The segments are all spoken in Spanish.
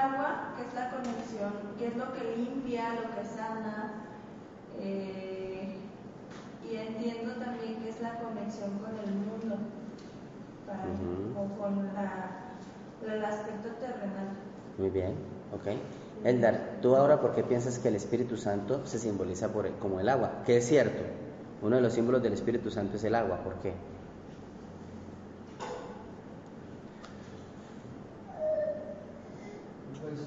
agua, que es la conexión, que es lo que limpia, lo que sana. eh, y entiendo también que es la conexión con el mundo, para, Ujú. o con la, el aspecto terrenal. Muy bien, ok. Eldar, tú ahora, ¿por qué piensas que el Espíritu Santo se simboliza por como el agua? Que es cierto, uno de los símbolos del Espíritu Santo es el agua. ¿Por qué? Pues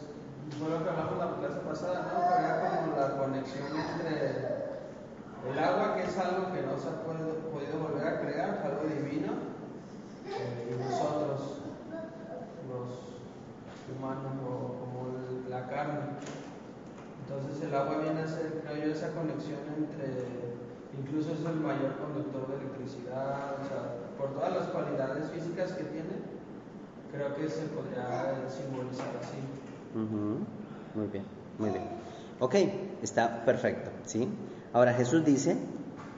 fue lo que hablamos la clase pasada, ¿no? Que era como la conexión entre el agua, que es algo que no se ha podido, podido volver a crear, es algo divino, eh, y nosotros, los humanos, o como el- la carne. Entonces el agua viene a ser, creo yo, esa conexión entre, incluso es el mayor conductor de electricidad, o sea, por todas las cualidades físicas que tiene, creo que se podría simbolizar así. Ujú, Muy bien, muy bien. Ok, está perfecto, ¿sí? Ahora Jesús dice,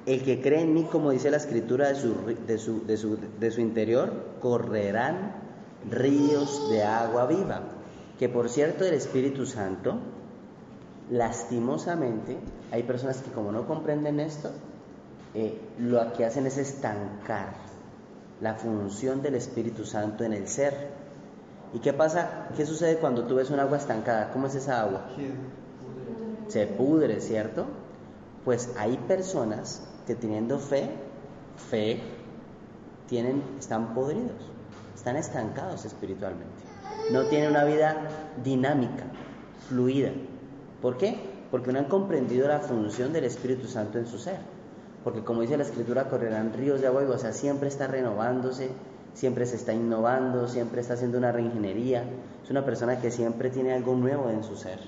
el que cree en mí, como dice la escritura, de su, de su, de su, de su interior correrán ríos de agua viva. Que por cierto, el Espíritu Santo, lastimosamente, hay personas que como no comprenden esto, eh, lo que hacen es estancar la función del Espíritu Santo en el ser. ¿Y qué pasa? ¿Qué sucede cuando tú ves un agua estancada? ¿Cómo es esa agua? Se pudre, ¿cierto? Pues hay personas que teniendo fe, fe, tienen, están podridos, están estancados espiritualmente. No tienen una vida dinámica, fluida. ¿Por qué? Porque no han comprendido la función del Espíritu Santo en su ser. Porque como dice la Escritura, correrán ríos de agua viva, o sea, siempre está renovándose, siempre se está innovando, siempre está haciendo una reingeniería. Es una persona que siempre tiene algo nuevo en su ser.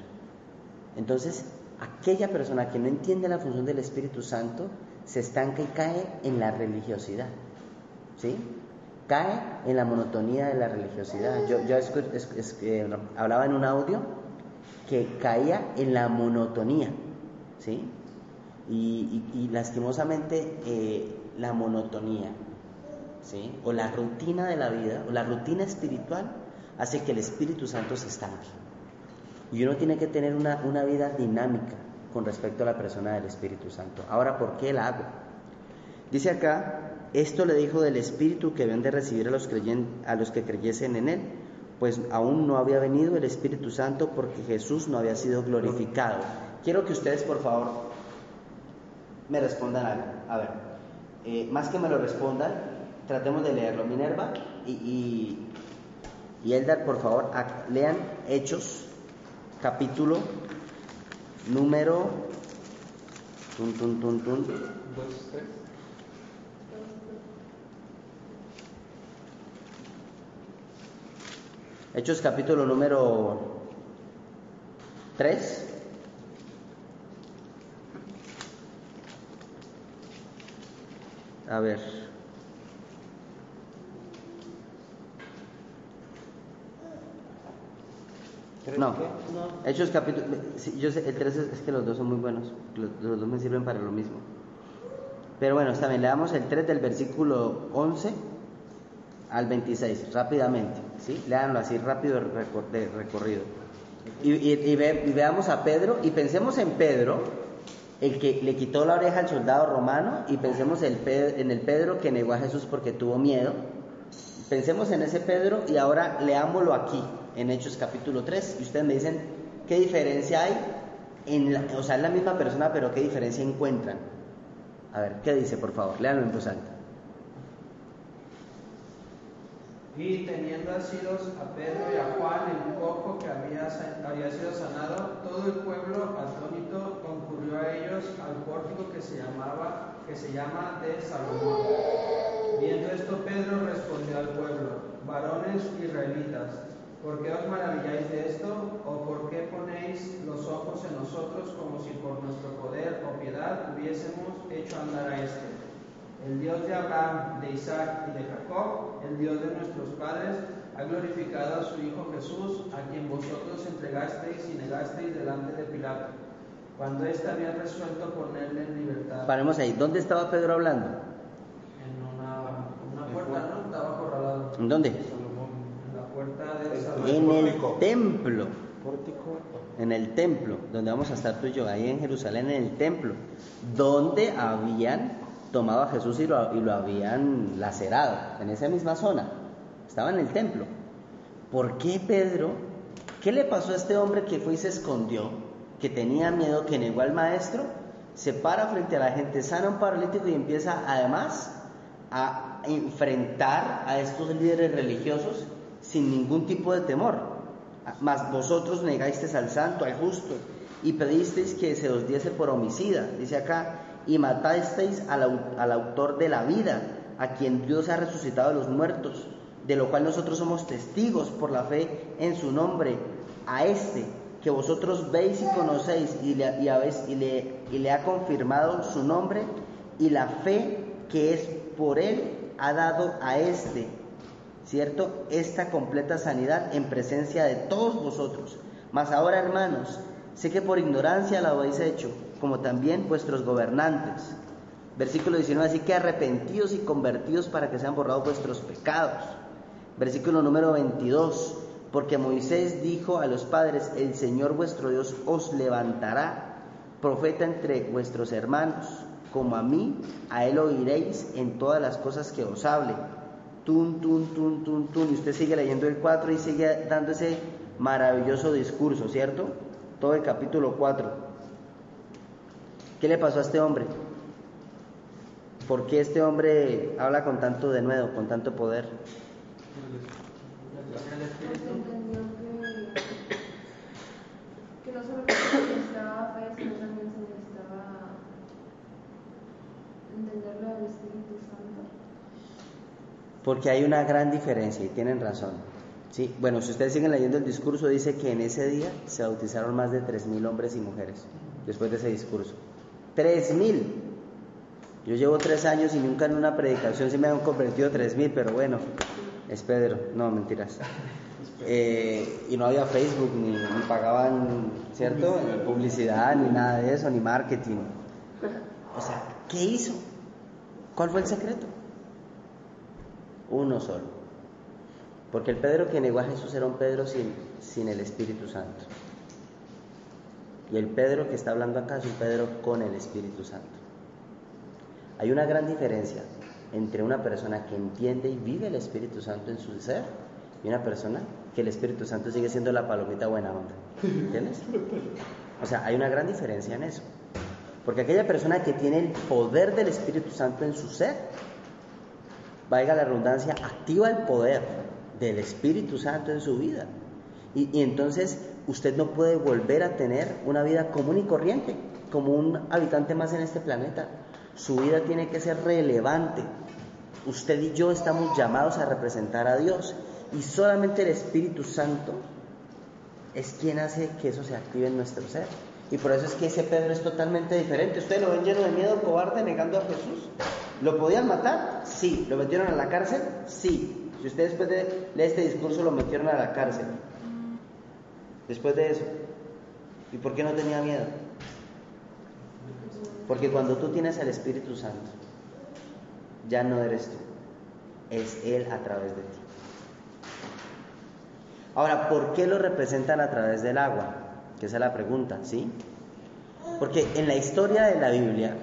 Entonces, aquella persona que no entiende la función del Espíritu Santo se estanca y cae en la religiosidad. ¿Sí? Cae en la monotonía de la religiosidad. Yo, eh, hablaba en un audio que caía en la monotonía. ¿Sí? Y, lastimosamente eh, la monotonía, ¿sí? O la rutina de la vida, o la rutina espiritual, hace que el Espíritu Santo se estanque. Y uno tiene que tener una, una vida dinámica con respecto a la persona del Espíritu Santo. Ahora, ¿por qué el agua? Dice acá, esto le dijo del Espíritu que habían de recibir a los, a los que creyesen en Él, pues aún no había venido el Espíritu Santo porque Jesús no había sido glorificado. Quiero que ustedes, por favor, me respondan algo. A ver, eh, más que me lo respondan, tratemos de leerlo. Minerva y, y, Eldar, por favor, lean Hechos, capítulo número... Dos, tres. Hechos capítulo número 3. A ver. No, Hechos capítulo... sí, yo sé, el 3 es, es que los dos son muy buenos. Los, los dos me sirven para lo mismo. Pero bueno, está bien, leamos el 3 del versículo 11 al 26, rápidamente, ¿sí? Léanlo así, rápido de recor- de recorrido. Y, y- y ve- y veamos a Pedro, y pensemos en Pedro, el que le quitó la oreja al soldado romano, y pensemos el Pe- en el Pedro que negó a Jesús porque tuvo miedo. Pensemos en ese Pedro y ahora leámoslo aquí, en Hechos capítulo 3, y ustedes me dicen qué diferencia hay, en la- o sea, es la misma persona, pero qué diferencia encuentran. A ver, ¿qué dice, por favor? Léanlo en voz alta. Y teniendo asidos a Pedro y a Juan, el cojo que había, sido sanado, todo el pueblo atónito concurrió a ellos al pórtico que se llamaba que se llama de Salomón. Viendo esto Pedro respondió al pueblo, varones israelitas, ¿por qué os maravilláis de esto? ¿O por qué ponéis los ojos en nosotros como si por nuestro poder o piedad hubiésemos hecho andar a este? El Dios de Abraham, de Isaac y de Jacob, el Dios de nuestros padres, ha glorificado a su Hijo Jesús, a quien vosotros entregasteis y negasteis delante de Pilato, cuando éste había resuelto ponerle en libertad. Paremos ahí. ¿Dónde estaba Pedro hablando? En una, una puerta, ¿no? Estaba acorralado. ¿En dónde? En la puerta de Salomón. En el templo. En el templo, donde vamos a estar tú y yo, ahí en Jerusalén, en el templo, donde habían tomado a Jesús y lo, y lo habían lacerado, en esa misma zona. Estaba en el templo. ¿Por qué Pedro? ¿Qué le pasó a este hombre que fue y se escondió, que tenía miedo, que negó al maestro? Se para frente a la gente, sana un paralítico y empieza además a enfrentar a estos líderes religiosos sin ningún tipo de temor. Mas vosotros negasteis al santo, al justo, y pedisteis que se os diese por homicida, dice acá, y matasteis al, au- al autor de la vida, a quien Dios ha resucitado de los muertos, de lo cual nosotros somos testigos por la fe en su nombre, a este que vosotros veis y conocéis y le, y habéis- le ha confirmado su nombre y la fe que es por él ha dado a este, ¿cierto? Esta completa sanidad en presencia de todos vosotros. Mas ahora, hermanos, sé que por ignorancia la habéis hecho, como también vuestros gobernantes. Versículo 19, así que arrepentidos y convertidos para que sean borrados vuestros pecados. Versículo número 22, porque Moisés dijo a los padres, el Señor vuestro Dios os levantará profeta entre vuestros hermanos, como a mí, a él oiréis en todas las cosas que os hable. Tun, tun, tun, tun, tun. Y usted sigue leyendo el 4 y sigue dando ese maravilloso discurso, ¿cierto? Todo el capítulo 4. ¿Qué le pasó a este hombre? ¿Por qué este hombre habla con tanto denuedo, con tanto poder? Que, no solo se necesitaba fe, sino también se necesitaba entenderlo del Espíritu Santo. Porque hay una gran diferencia y tienen razón. Sí, bueno, si ustedes siguen leyendo el discurso, dice que en ese día se bautizaron más de 3.000 hombres y mujeres, después de ese discurso. 3.000. Yo llevo tres años y nunca en una predicación se me han convertido 3.000, pero bueno, es Pedro, no, mentiras. Eh, y no había Facebook, ni, ni pagaban, ¿cierto? Ni publicidad, ni nada de eso, ni marketing. O sea, ¿qué hizo? ¿Cuál fue el secreto? Uno solo. Porque el Pedro que negó a Jesús era un Pedro sin, sin el Espíritu Santo. Y el Pedro que está hablando acá es un Pedro con el Espíritu Santo. Hay una gran diferencia entre una persona que entiende y vive el Espíritu Santo en su ser y una persona que el Espíritu Santo sigue siendo la palomita buena onda. ¿Entiendes? O sea, hay una gran diferencia en eso. Porque aquella persona que tiene el poder del Espíritu Santo en su ser, valga la redundancia, activa el poder del Espíritu Santo en su vida. Y, y entonces usted no puede volver a tener una vida común y corriente, como un habitante más en este planeta. Su vida tiene que ser relevante. Usted y yo estamos llamados a representar a Dios y solamente el Espíritu Santo es quien hace que eso se active en nuestro ser. Y por eso es que ese Pedro es totalmente diferente. ¿Ustedes lo ven lleno de miedo, cobarde, negando a Jesús? ¿Lo podían matar? Sí. ¿Lo metieron a la cárcel? Sí. Si ustedes después de este discurso lo metieron a la cárcel. Después de eso. ¿Y por qué no tenía miedo? Porque cuando tú tienes al Espíritu Santo, ya no eres tú, es Él a través de ti. Ahora, ¿por qué lo representan a través del agua? Que esa es la pregunta, ¿sí? Porque en la historia de la Biblia,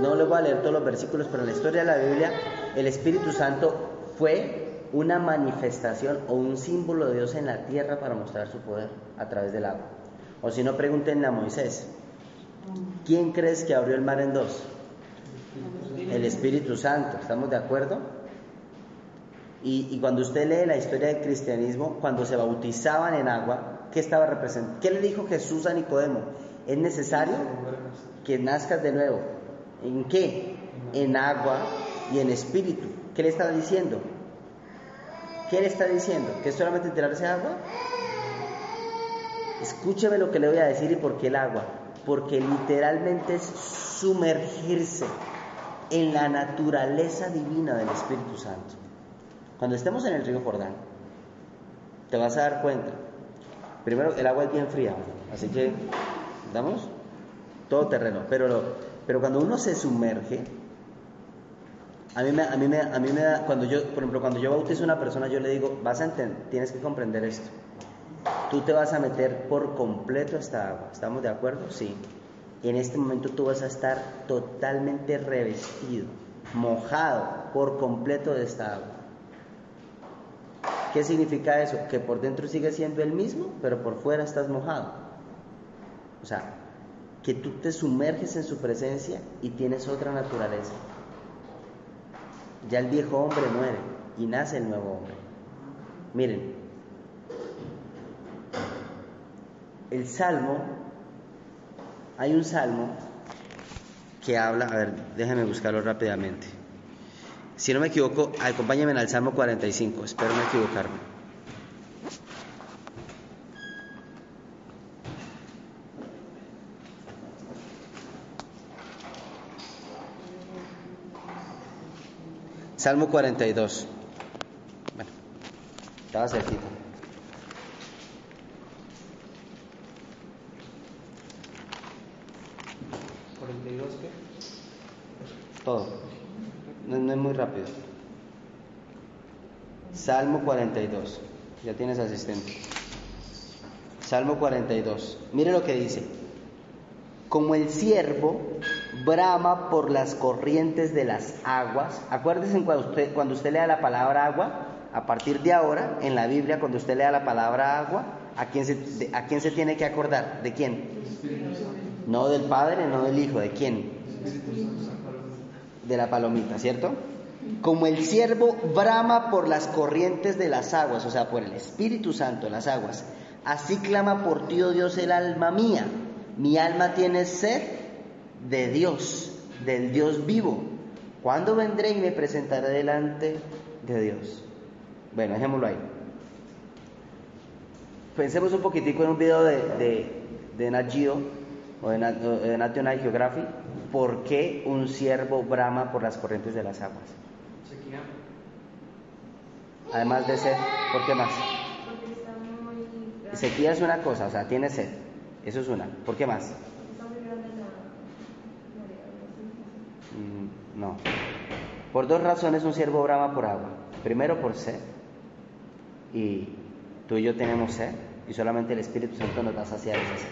no les voy a leer todos los versículos, pero en la historia de la Biblia, el Espíritu Santo fue una manifestación o un símbolo de Dios en la tierra para mostrar su poder a través del agua. O si no, pregúntenle a Moisés, ¿quién crees que abrió el mar en dos? El Espíritu Santo, ¿estamos de acuerdo? Y, y, cuando usted lee la historia del cristianismo, cuando se bautizaban en agua, ¿qué estaba representando? ¿Qué le dijo Jesús a Nicodemo? es necesario que nazcas de nuevo. ¿En qué? En agua y en espíritu. ¿Qué le está diciendo? ¿Qué le está diciendo? ¿Que es solamente tirarse agua? Escúcheme lo que le voy a decir y por qué el agua. Porque literalmente es sumergirse en la naturaleza divina del Espíritu Santo. Cuando estemos en el río Jordán, te vas a dar cuenta. Primero, el agua es bien fría, así que, ¿damos? Todo terreno. Pero, pero cuando uno se sumerge, a mí, me, da, cuando yo, por ejemplo, cuando yo bautizo a una persona, yo le digo, vas a tienes que comprender esto. Tú te vas a meter por completo a esta agua. ¿Estamos de acuerdo? Sí. En este momento tú vas a estar totalmente revestido, mojado por completo de esta agua. ¿Qué significa eso? Que por dentro sigue siendo el mismo, pero por fuera estás mojado. O sea, que tú te sumerges en su presencia y tienes otra naturaleza. Ya el viejo hombre muere y nace el nuevo hombre. Miren, el salmo, hay un salmo que habla, a ver, déjenme buscarlo rápidamente. Si no me equivoco, acompáñenme al Salmo 45, espero no equivocarme. Salmo 42. Bueno, estaba cerquita. ¿42 qué? Todo. No, no es muy rápido. Salmo 42. Ya tienes asistente. Salmo 42. Mire lo que dice. Como el siervo brama por las corrientes de las aguas. Acuérdese cuando usted, cuando usted lea la palabra agua, a partir de ahora, en la Biblia, cuando usted lea la palabra agua, ¿a quién se, a quién se tiene que acordar? ¿De quién? No del Padre, no del Hijo, ¿de quién? De la palomita, ¿cierto? Como el siervo brama por las corrientes de las aguas, o sea, por el Espíritu Santo las aguas, así clama por ti, oh Dios, el alma mía. Mi alma tiene sed de Dios, del Dios vivo. ¿Cuándo vendré y me presentaré delante de Dios? Bueno, dejémoslo ahí. Pensemos un poquitico en un video de, de, de Nat Geo, o de, Nat- de National Geographic, ¿por qué un ciervo brama por las corrientes de las aguas? Sequía. Además de sed, ¿por qué más? Porque está muy. Sequía es una cosa, o sea, tiene sed, eso es una. ¿Por qué más? Está muy grande la marea, algo así. Mm, no. Por dos razones un ciervo brama por agua. Primero por sed, y tú y yo tenemos sed, y solamente el Espíritu Santo nos va a saciar esa sed.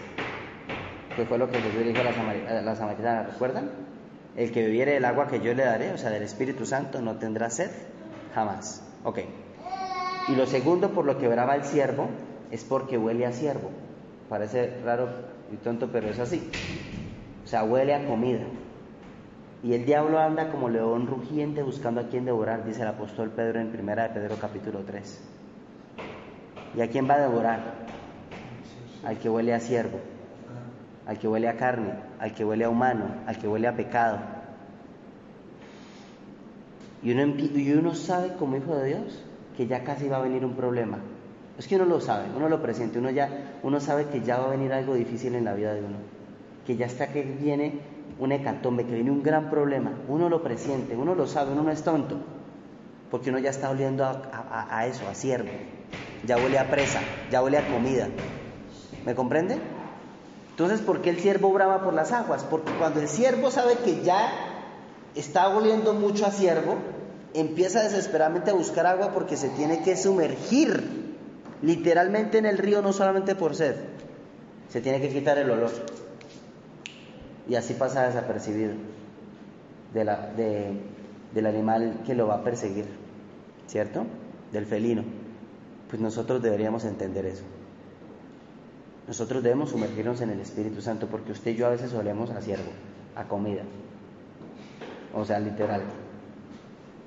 Que fue lo que Jesús dijo a la, samari- a la samaritana, ¿recuerdan? El que bebiere del agua que yo le daré, o sea, del Espíritu Santo, no tendrá sed jamás. Ok. Y lo segundo por lo que brama el siervo es porque huele a siervo. Parece raro y tonto, pero es así. O sea, huele a comida. Y el diablo anda como león rugiente buscando a quien devorar, dice el apóstol Pedro en primera de Pedro capítulo 3. ¿Y a quién va a devorar? Al que huele a siervo, al que huele a carne, al que huele a humano, al que huele a pecado. Y uno, sabe como hijo de Dios que ya casi va a venir un problema. Es que uno lo sabe, uno lo presiente, uno ya, uno sabe que ya va a venir algo difícil en la vida de uno, que ya está que viene un hecatombe, que viene un gran problema. Uno lo presiente, uno lo sabe, uno no es tonto, porque uno ya está oliendo a, a- eso, a siervo, ya huele a presa, ya huele a comida. ¿Me comprende? Entonces, ¿por qué el siervo brama por las aguas? Porque cuando el siervo sabe que ya está oliendo mucho a siervo, empieza desesperadamente a buscar agua porque se tiene que sumergir literalmente en el río, no solamente por sed, se tiene que quitar el olor. Y así pasa desapercibido de del animal que lo va a perseguir, ¿cierto? Del felino. Pues nosotros deberíamos entender eso. Nosotros debemos sumergirnos en el Espíritu Santo porque usted y yo a veces olemos a siervo, a comida. O sea, literal.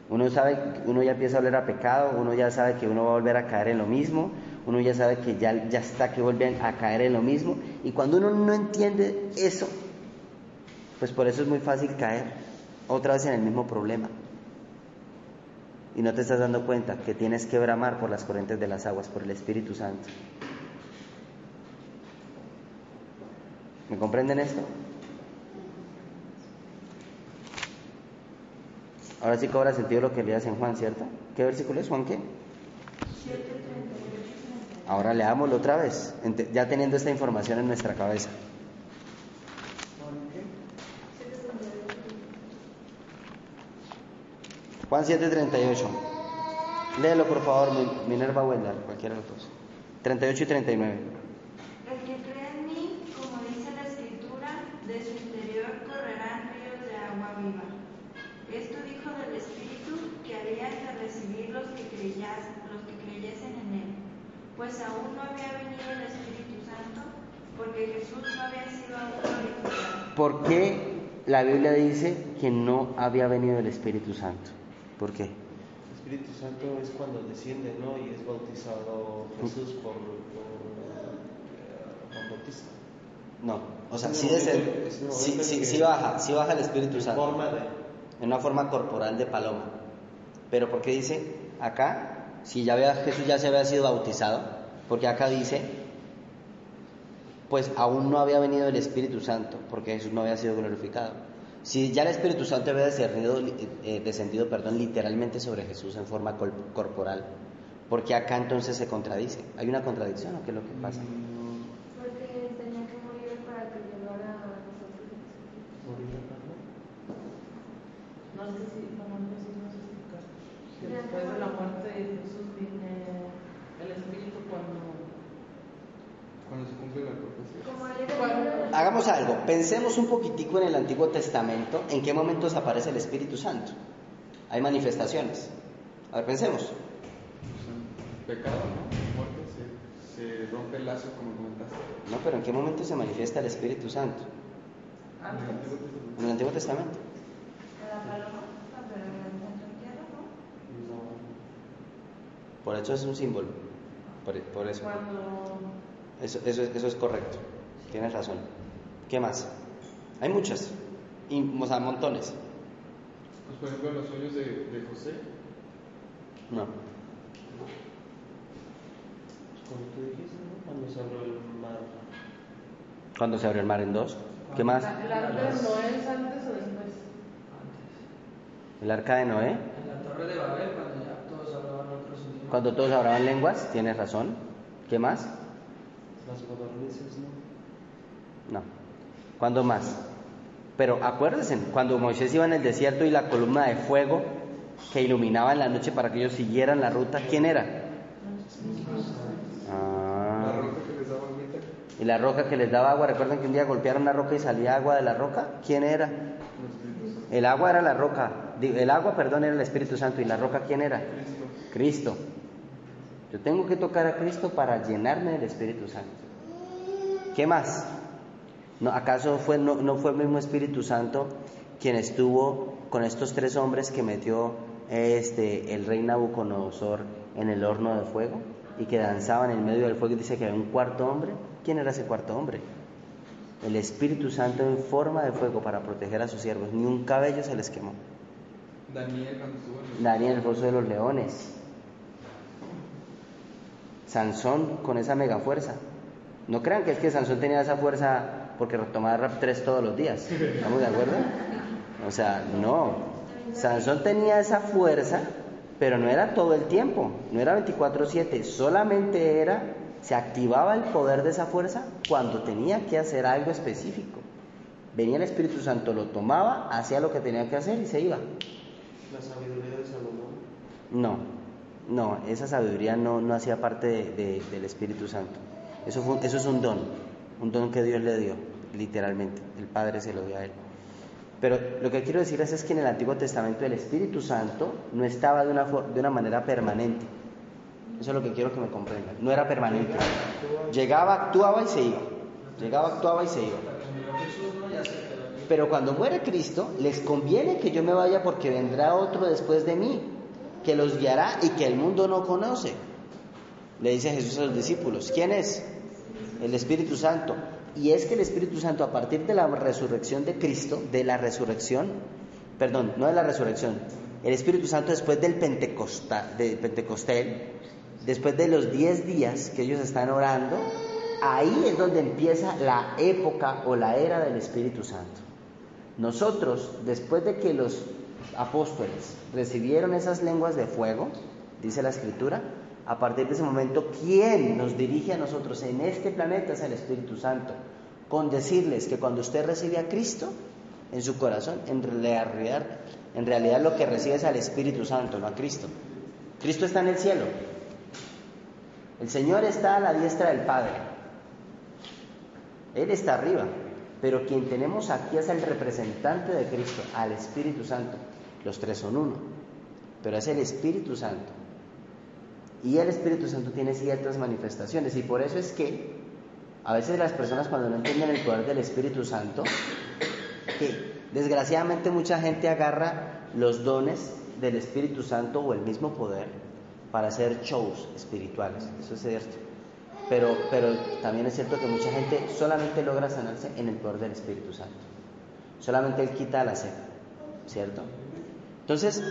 Uno sabe, uno ya empieza a a pecado, uno ya sabe que uno va a volver a caer en lo mismo, uno ya sabe que ya, ya está, que vuelven a caer en lo mismo. Y cuando uno no entiende eso, pues por eso es muy fácil caer otra vez en el mismo problema. Y no te estás dando cuenta que tienes que bramar por las corrientes de las aguas, por el Espíritu Santo. ¿Me comprenden esto? Ahora sí cobra sentido lo que leías en Juan, ¿cierto? ¿Qué versículo es Juan qué? Ahora leámoslo otra vez, ya teniendo esta información en nuestra cabeza. Juan 7:38. Léelo por favor, Minerva Wendar, cualquiera de los dos. 38 y 39. El que cree en mí, como dice la escritura, de su interior correrán ríos de agua viva. Esto dijo del Espíritu que había que recibir los que, los que creyesen en él, pues aún no había venido el Espíritu Santo, porque Jesús no había sido aún glorificado. ¿Por qué la Biblia dice que no había venido el Espíritu Santo? ¿Por qué? El Espíritu Santo es cuando desciende, ¿no? Y es bautizado Jesús por, eh, Juan Bautista. No, o sea, sí, sí, sí, sí, baja, sí baja el Espíritu Santo. En una forma corporal de paloma. Pero ¿por qué dice acá? Si ya había, Jesús ya se había sido bautizado, porque acá dice, pues aún no había venido el Espíritu Santo, porque Jesús no había sido glorificado. Si ya el Espíritu Santo había descendido, eh, descendido perdón, literalmente sobre Jesús en forma corporal, porque acá entonces se contradice? ¿Hay una contradicción o qué es lo que pasa? Porque tenía que morir para que llevara a nosotros. No sé si, como no sé, no sé si después de la muerte de Jesús viene el Espíritu cuando cuando se cumple la profecía. Como Hagamos algo, pensemos un poquitico en el Antiguo Testamento, en qué momentos aparece el Espíritu Santo. Hay manifestaciones. A ver, pensemos. Pecado, ¿no? Muerte, se, se rompe el lazo como comentaste. No, pero ¿en qué momento se manifiesta el Espíritu Santo? antes. En el Antiguo Testamento. Por eso es un símbolo. Por, por eso. Cuando Eso, eso, eso es correcto. Tienes razón. ¿Qué más? Hay muchas. Y, o sea, montones. Pues por ejemplo los sueños de, de José. No. Como tú dijiste, ¿no? Cuando se abrió el mar. Cuando se abrió el mar en dos. ¿Qué más? ¿El antes no es antes o después? El arca de Noé. En la torre de Babel, cuando ya todos hablaban otros idiomas. Cuando todos hablaban lenguas. Tienes razón. ¿Qué más? Las codornices, ¿no? No. ¿Cuándo más? Pero acuérdense, cuando Moisés iba en el desierto y la columna de fuego que iluminaba en la noche para que ellos siguieran la ruta, ¿quién era? Ah. Agüita. Y la roca que les daba agua, recuerdan que un día golpearon la roca y salía agua de la roca. ¿Quién era? El agua era la roca, el agua, perdón, era el Espíritu Santo y la roca, ¿quién era? Cristo. Yo tengo que tocar a Cristo para llenarme del Espíritu Santo. ¿Qué más? ¿No, ¿Acaso fue, no, no fue el mismo Espíritu Santo quien estuvo con estos tres hombres que metió este, el rey Nabucodonosor en el horno de fuego y que danzaban en medio del fuego y dice que había un cuarto hombre? ¿Quién era ese cuarto hombre? El Espíritu Santo en forma de fuego para proteger a sus siervos. Ni un cabello se les quemó. Daniel. Daniel, el foso de los leones. Sansón con esa mega fuerza. No crean que es que Sansón tenía esa fuerza porque retomaba rap 3 todos los días. ¿Estamos de acuerdo? O sea, no. Sansón tenía esa fuerza, pero no era todo el tiempo, no era 24/7, solamente era, se activaba el poder de esa fuerza cuando tenía que hacer algo específico. Venía el Espíritu Santo, lo tomaba, hacía lo que tenía que hacer y se iba. La sabiduría de Salomón. No, no, esa sabiduría no, no hacía parte de- de- del Espíritu Santo. Eso, eso es un don, un don que Dios le dio, literalmente. El Padre se lo dio a él. Pero lo que quiero decir es, que en el Antiguo Testamento el Espíritu Santo no estaba de una, de una manera permanente. Eso es lo que quiero que me comprendan. No era permanente. Llegaba, actuaba y se iba. Llegaba, actuaba y se iba. Pero cuando muere Cristo, les conviene que yo me vaya porque vendrá otro después de mí, que los guiará y que el mundo no conoce. Le dice Jesús a los discípulos, ¿quién es? El Espíritu Santo. Y es que el Espíritu Santo a partir de la resurrección de Cristo, de la resurrección, perdón, no de la resurrección, el Espíritu Santo después del Pentecostal, Pentecostel, después de los 10 días que ellos están orando, ahí es donde empieza la época o la era del Espíritu Santo. Nosotros, después de que los apóstoles recibieron esas lenguas de fuego, dice la Escritura, a partir de ese momento, ¿quién nos dirige a nosotros en este planeta es el Espíritu Santo? Con decirles que cuando usted recibe a Cristo en su corazón, en realidad, en realidad lo que recibe es al Espíritu Santo, no a Cristo. Cristo está en el cielo. El Señor está a la diestra del Padre. Él está arriba. Pero quien tenemos aquí es el representante de Cristo, al Espíritu Santo. Los tres son uno. Pero es el Espíritu Santo. Y el Espíritu Santo tiene ciertas manifestaciones. Y por eso es que a veces las personas cuando no entienden el poder del Espíritu Santo, que desgraciadamente mucha gente agarra los dones del Espíritu Santo o el mismo poder para hacer shows espirituales. Eso es cierto. Pero, pero también es cierto que mucha gente solamente logra sanarse en el poder del Espíritu Santo. Solamente Él quita la sed, ¿cierto? Entonces,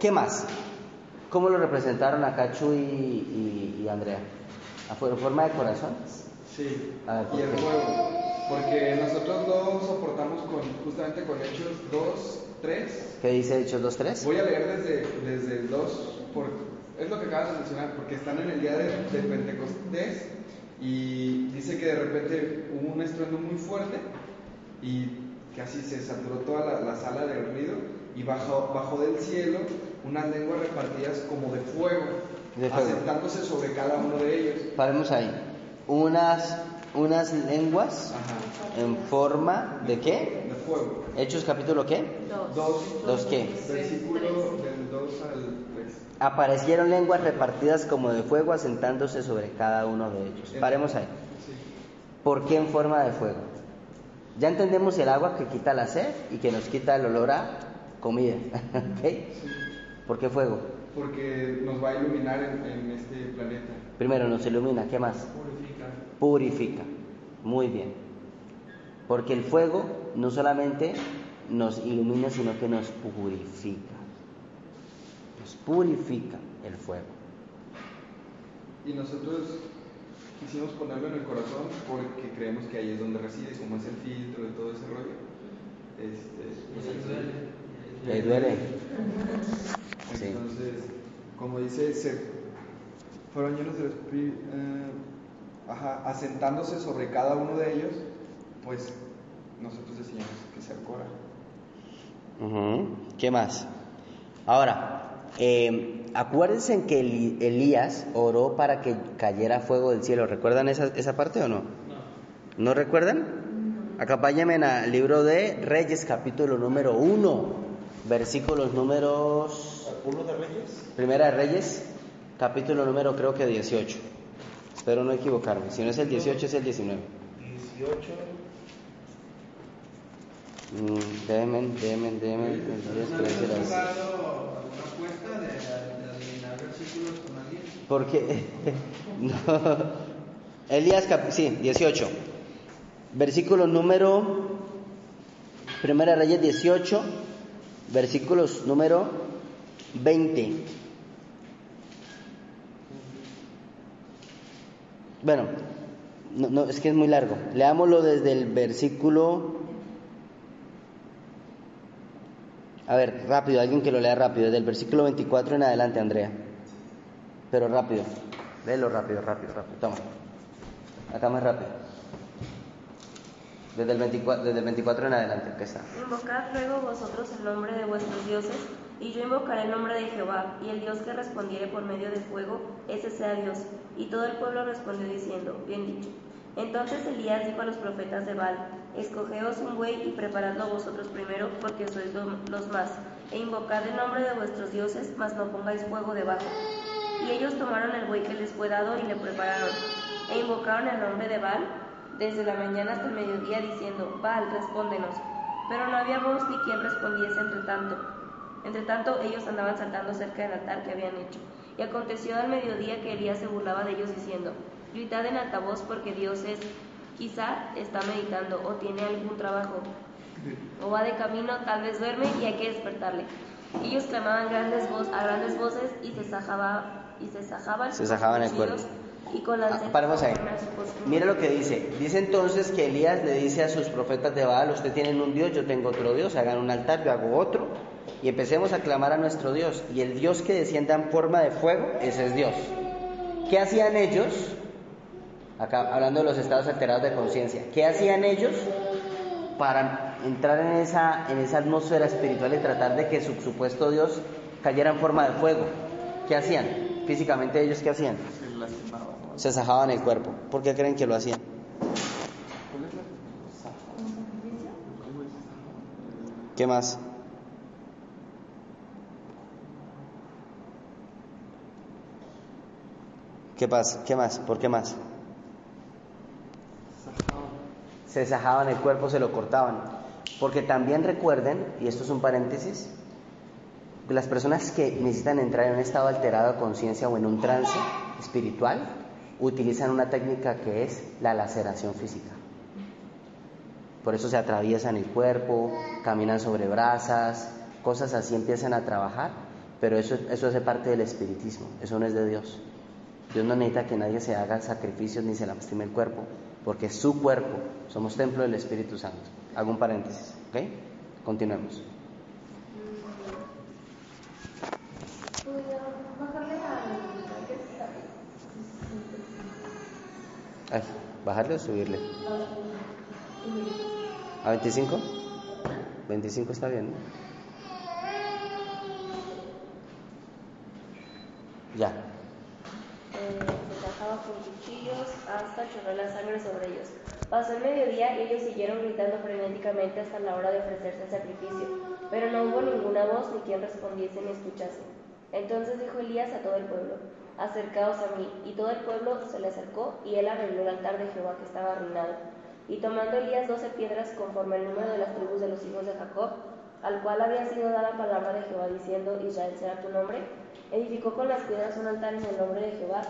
¿qué más? ¿Cómo lo representaron acá Chuy y, y, Andrea? ¿A forma de corazón? Sí, y el fuego. Porque nosotros lo soportamos con, justamente con Hechos 2, 3. ¿Qué dice Hechos 2, 3? Voy a leer desde, desde el 2, porque es lo que acabas de mencionar, porque están en el día de, de Pentecostés y dice que de repente hubo un estruendo muy fuerte y casi se saturó toda la, la sala del ruido y bajó, bajó del cielo unas lenguas repartidas como de fuego, De fuego. asentándose sobre cada uno de ellos. Paremos ahí. Unas, unas lenguas Ajá, en forma de qué? de fuego. Hechos capítulo qué? Dos, ¿Dos qué? versículo del 2 al 3. Aparecieron lenguas repartidas como de fuego asentándose sobre cada uno de ellos. Paremos ahí. ¿Por qué en forma de fuego? Ya entendemos el agua que quita la sed y que nos quita el olor a comida. ¿ok? ¿Por qué fuego? Porque nos va a iluminar en, en este planeta. Primero nos ilumina, ¿qué más? Purifica. Purifica. Muy bien. Porque el fuego no solamente nos ilumina, sino que nos purifica. Nos purifica el fuego. Y nosotros quisimos ponerlo en el corazón porque creemos que ahí es donde reside, como es el filtro de todo ese rollo. Este, pues Y ahí le duele. se- ¿Le duele? Entonces, como dice, se fueron llenos del Espíritu, ajá, asentándose sobre cada uno de ellos, pues nosotros decíamos que se Cora. Ujú. ¿Qué más? Ahora, eh, acuérdense en que Elías oró para que cayera fuego del cielo. ¿Recuerdan esa, esa parte o no? ¿No recuerdan? Acompáñenme al libro de Reyes, capítulo número 1, versículos números... ¿Uno de Reyes? Primera de Reyes, capítulo número creo que 18. Espero no equivocarme. Si no es el 18, es el 19. 18. Mm, Demen, demen, demen. el 10, ¿Alguna vez 13, has las- jugado alguna apuesta de, de adivinar versículos con alguien? Porque no. Elías, sí, 18. Versículo número. Primera Reyes 18, versículos número 20. Bueno, no, no, es que es muy largo. Leámoslo desde el versículo. A ver, rápido, alguien que lo lea rápido, desde el versículo 24 en adelante, Andrea. Pero rápido. Léelo rápido, rápido, rápido. Toma. Acá más rápido. Desde el 24, desde el 24 en adelante, ¿qué está? Invocad luego vosotros el nombre de vuestros dioses, y yo invocaré el nombre de Jehová, y el Dios que respondiere por medio de fuego, ese sea Dios. Y todo el pueblo respondió diciendo, bien dicho. Entonces Elías dijo a los profetas de Baal, escogeos un buey y preparadlo vosotros primero, porque sois lo- los más, e invocad el nombre de vuestros dioses, mas no pongáis fuego debajo. Y ellos tomaron el buey que les fue dado y le prepararon, e invocaron el nombre de Baal desde la mañana hasta el mediodía, diciendo, Baal, respóndenos. Pero no había voz ni quien respondiese entre tanto. Entre tanto, ellos andaban saltando cerca del altar que habían hecho. Y aconteció al mediodía que Elías se burlaba de ellos diciendo, gritad en alta voz porque Dios es, quizá está meditando o tiene algún trabajo, o va de camino, tal vez duerme y hay que despertarle. Ellos clamaban grandes a grandes voces y se sajaba, y se sajaban, Se sajaban el cuchillos y con las Ah, paremos ahí. Mira lo que dice. Dice entonces que Elías le dice a sus profetas de Baal, ustedes tienen un Dios, yo tengo otro Dios, hagan un altar, yo hago otro. Y empecemos a clamar a nuestro Dios. Y el Dios que descienda en forma de fuego, ese es Dios. ¿Qué hacían ellos? Acá hablando de los estados alterados de conciencia. ¿Qué hacían ellos para entrar en esa, en esa atmósfera espiritual y tratar de que su supuesto Dios cayera en forma de fuego? ¿Qué hacían? Físicamente ellos, ¿qué hacían? Se sajaban el cuerpo. ¿Por qué creen que lo hacían? ¿Qué más? ¿Qué pasa? ¿Qué más? ¿Por qué más? Se sajaban el cuerpo, se lo cortaban. Porque también recuerden, y esto es un paréntesis, las personas que necesitan entrar en un estado alterado de conciencia o en un trance espiritual utilizan una técnica que es la laceración física. Por eso se atraviesan el cuerpo, caminan sobre brasas, cosas así empiezan a trabajar, pero eso, eso hace parte del espiritismo, eso no es de Dios. Dios no necesita que nadie se haga sacrificios ni se lastime el cuerpo, porque es su cuerpo, somos templo del Espíritu Santo. Hago un paréntesis, ¿ok? Continuemos. Bajarle a Ay, ¿Bajarle o subirle? ¿A 25? 25 está bien, ¿no? Ya. eh, se sajaba con cuchillos hasta chorrar la sangre sobre ellos. Pasó el mediodía y ellos siguieron gritando frenéticamente hasta la hora de ofrecerse el sacrificio, pero no hubo ninguna voz ni quien respondiese ni escuchase. Entonces dijo Elías a todo el pueblo, acercaos a mí, y todo el pueblo se le acercó, y él arregló el altar de Jehová que estaba arruinado. Y tomando Elías doce piedras conforme al número de las tribus de los hijos de Jacob, al cual había sido dada palabra de Jehová diciendo, Israel será tu nombre, edificó con las piedras un altar en el nombre de Jehová.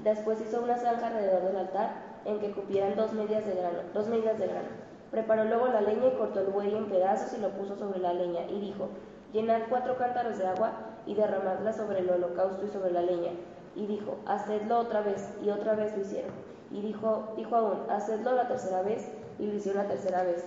Después hizo una zanja alrededor del altar, en que cupieran dos medias de grano, dos medidas de grano. Preparó luego la leña y cortó el buey en pedazos y lo puso sobre la leña, y dijo, llenad cuatro cántaros de agua y derramadla sobre el holocausto y sobre la leña. Y dijo, hacedlo otra vez, y otra vez lo hicieron. Y dijo, dijo aún, hacedlo la tercera vez, y lo hicieron la tercera vez.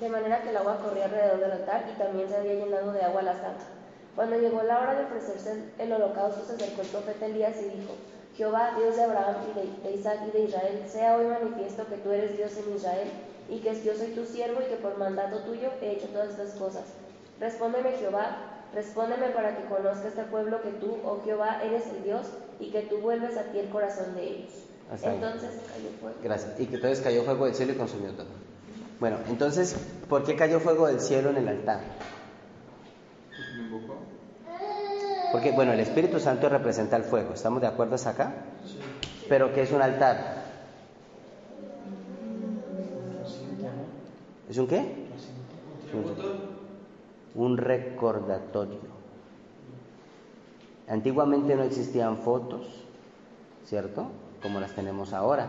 De manera que el agua corría alrededor del altar y también se había llenado de agua la zanja. Cuando llegó la hora de ofrecerse el holocausto, se acercó el profeta Elías y dijo, Jehová, Dios de Abraham y de, Isaac y de Israel, sea hoy manifiesto que tú eres Dios en Israel y que yo soy tu siervo y que por mandato tuyo he hecho todas estas cosas. Respóndeme Jehová, respóndeme para que conozca este pueblo que tú, oh Jehová, eres el Dios y que tú vuelves a ti el corazón de ellos. Hasta ahí. Entonces cayó fuego. Gracias. Y que entonces cayó fuego del cielo y consumió todo. Bueno, entonces, ¿por qué cayó fuego del cielo en el altar? Porque me invocó. Porque, bueno, el Espíritu Santo representa el fuego. ¿Estamos de acuerdo hasta acá? Pero ¿qué es un altar? ¿Es un qué? Un recordatorio. Antiguamente no existían fotos, ¿cierto? Como las tenemos ahora.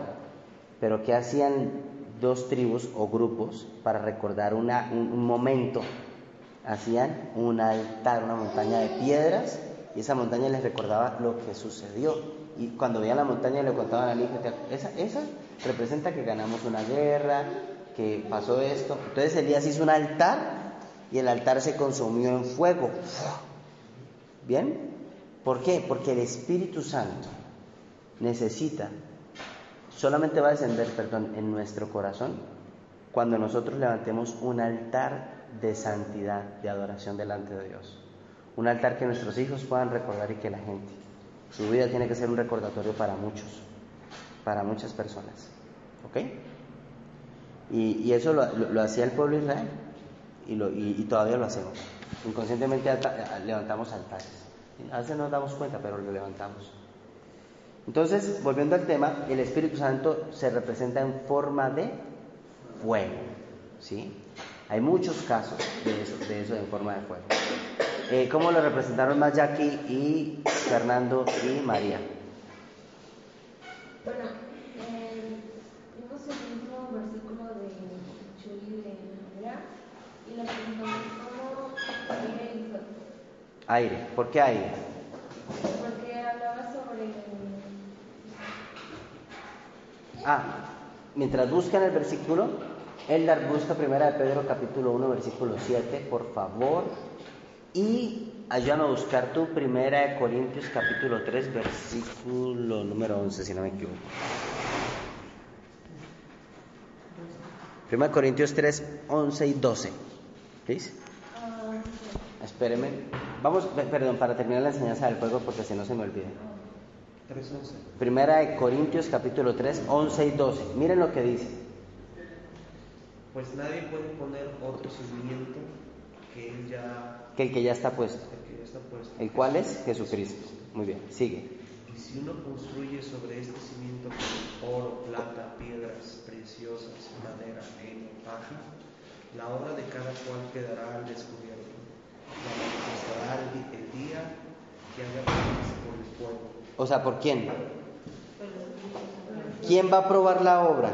Pero ¿qué hacían dos tribus o grupos para recordar un, un momento? Hacían un altar, una montaña de piedras, y esa montaña les recordaba lo que sucedió. Y cuando veían la montaña le contaban al hijo, "Te- esa, esa representa que ganamos una guerra, que pasó esto. Entonces Elías hizo un altar y el altar se consumió en fuego. ¿Bien? ¿Por qué? Porque el Espíritu Santo necesita, solamente va a descender, perdón, en nuestro corazón cuando nosotros levantemos un altar de santidad, de adoración delante de Dios. Un altar que nuestros hijos puedan recordar y que la gente. Su vida tiene que ser un recordatorio para muchos, para muchas personas. ¿Ok? Y, eso lo, lo- lo hacía el pueblo de Israel y, todavía lo hacemos. Inconscientemente levantamos altares. A veces no nos damos cuenta, pero lo levantamos. Entonces, volviendo al tema, el Espíritu Santo se representa en forma de fuego. ¿sí? Hay muchos casos de eso, de eso en forma de fuego. Eh, ¿Cómo lo representaron más Jackie y Fernando y María? Bueno, eh, vimos el mismo versículo de Chuy de María y le preguntamos cómo aire y fuego. Aire. ¿Por qué aire? Porque hablaba sobre Ah, mientras buscan el versículo, Eldar busca primera de Pedro capítulo 1 versículo 7, por favor. Y ayúdame a buscar tu primera de Corintios capítulo 3 versículo número 11, si no me equivoco. Primera de Corintios 3, 11 y 12. ¿Veis? Espéreme. Vamos, pe- perdón, para terminar la enseñanza del fuego porque si no se me olvida. 3.11. Primera de Corintios capítulo 3, 11 y 12. Miren lo que dice. Pues nadie puede poner otro cimiento que él ya, Que el que ya está puesto. el que ya está puesto. ¿El cual es? Jesucristo. Muy bien, sigue. Y si uno construye sobre este cimiento con oro, plata, piedras preciosas, madera, heno, paja, la obra de cada cual quedará al descubierto. O sea, ¿por quién? ¿Quién va a probar la obra?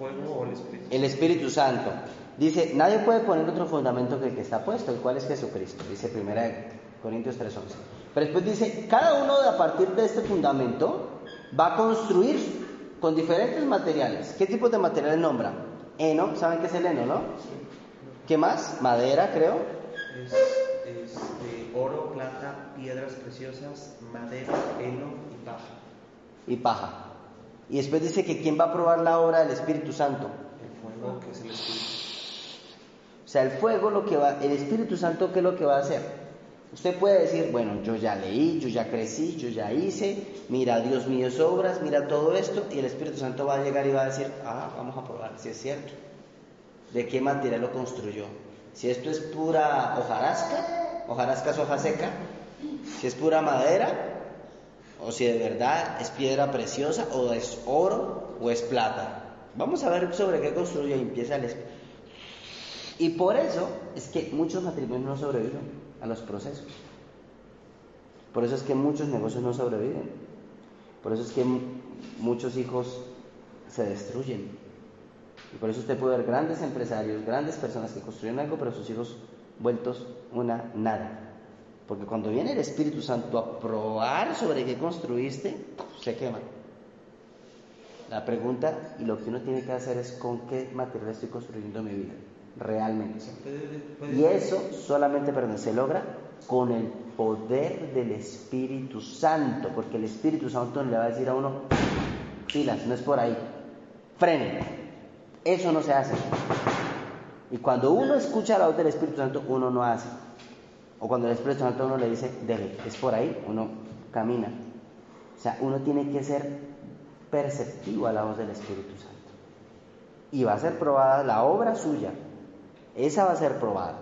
¿El o el espíritu? El Espíritu Santo. Dice, nadie puede poner otro fundamento que el que está puesto, el cual es Jesucristo. Dice primera de Corintios 3:11. Pero después dice, cada uno a partir de este fundamento va a construir con diferentes materiales. ¿Qué tipos de materiales nombra? Heno, ¿saben qué es el heno, no? ¿Qué más? Madera, creo. Es, es de oro, plata, piedras preciosas, madera, heno y paja. Y paja. Y después dice que quién va a probar la obra del Espíritu Santo. El fuego que es el espíritu. O sea, el fuego lo que va, el Espíritu Santo, ¿qué es lo que va a hacer? Usted puede decir, bueno, yo ya leí, yo ya crecí, yo ya hice, mira Dios mío obras, mira todo esto, y el Espíritu Santo va a llegar y va a decir, ah, vamos a probar si es cierto. ¿De qué material lo construyó? Si esto es pura hojarasca, hojarasca es hoja seca, si es pura madera, o si de verdad es piedra preciosa, o es oro, o es plata. Vamos a ver sobre qué construyó y empieza el Espíritu. Y por eso es que muchos matrimonios no sobreviven a los procesos. Por eso es que muchos negocios no sobreviven. Por eso es que muchos hijos se destruyen. Y por eso usted puede ver grandes empresarios, grandes personas que construyen algo, pero sus hijos vueltos una nada. Porque cuando viene el Espíritu Santo a probar sobre qué construiste, se queman. La pregunta y lo que uno tiene que hacer es con qué material estoy construyendo mi vida, realmente. Y eso solamente, perdón, se logra con el poder del Espíritu Santo, porque el Espíritu Santo le va a decir a uno, pilas, no es por ahí, frene. Eso no se hace. Y cuando uno escucha la voz del Espíritu Santo, uno no hace. O cuando el Espíritu Santo uno le dice, dele, es por ahí, uno camina. O sea, uno tiene que ser perceptivo a la voz del Espíritu Santo. Y va a ser probada la obra suya. Esa va a ser probada.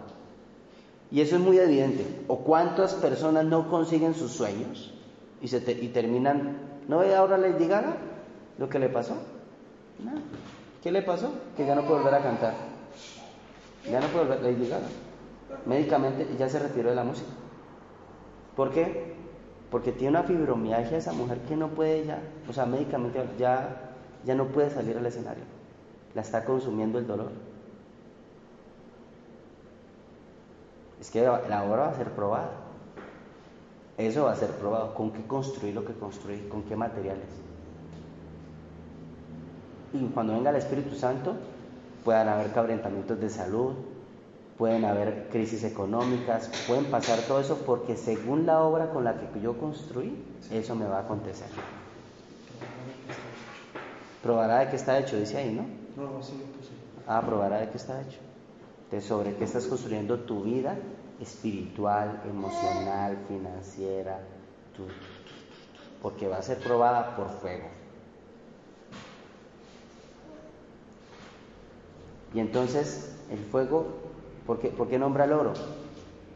Y eso es muy evidente. ¿O cuántas personas no consiguen sus sueños y, se y terminan... ¿No ahora Lady Gaga lo que le pasó? ¿Qué le pasó? Que ya no puede volver a cantar. Ya no puede volver Lady Gaga. Médicamente ya se retiró de la música. ¿Por qué? Porque tiene una fibromialgia esa mujer que no puede ya, o sea, médicamente ya, ya no puede salir al escenario. La está consumiendo el dolor. Es que la obra va a ser probada. Eso va a ser probado. ¿Con qué construir lo que construir? ¿Con qué materiales? Y cuando venga el Espíritu Santo, puedan haber cabrentamientos de salud, pueden haber crisis económicas, pueden pasar todo eso porque según la obra con la que yo construí, eso me va a acontecer. Probará de qué está hecho, dice ahí, ¿no? No, sí, pues sí. Ah, probará de qué está hecho. De sobre qué estás construyendo tu vida espiritual, emocional, financiera, tu- porque va a ser probada por fuego. Y entonces el fuego, ¿por qué, por qué nombra el oro?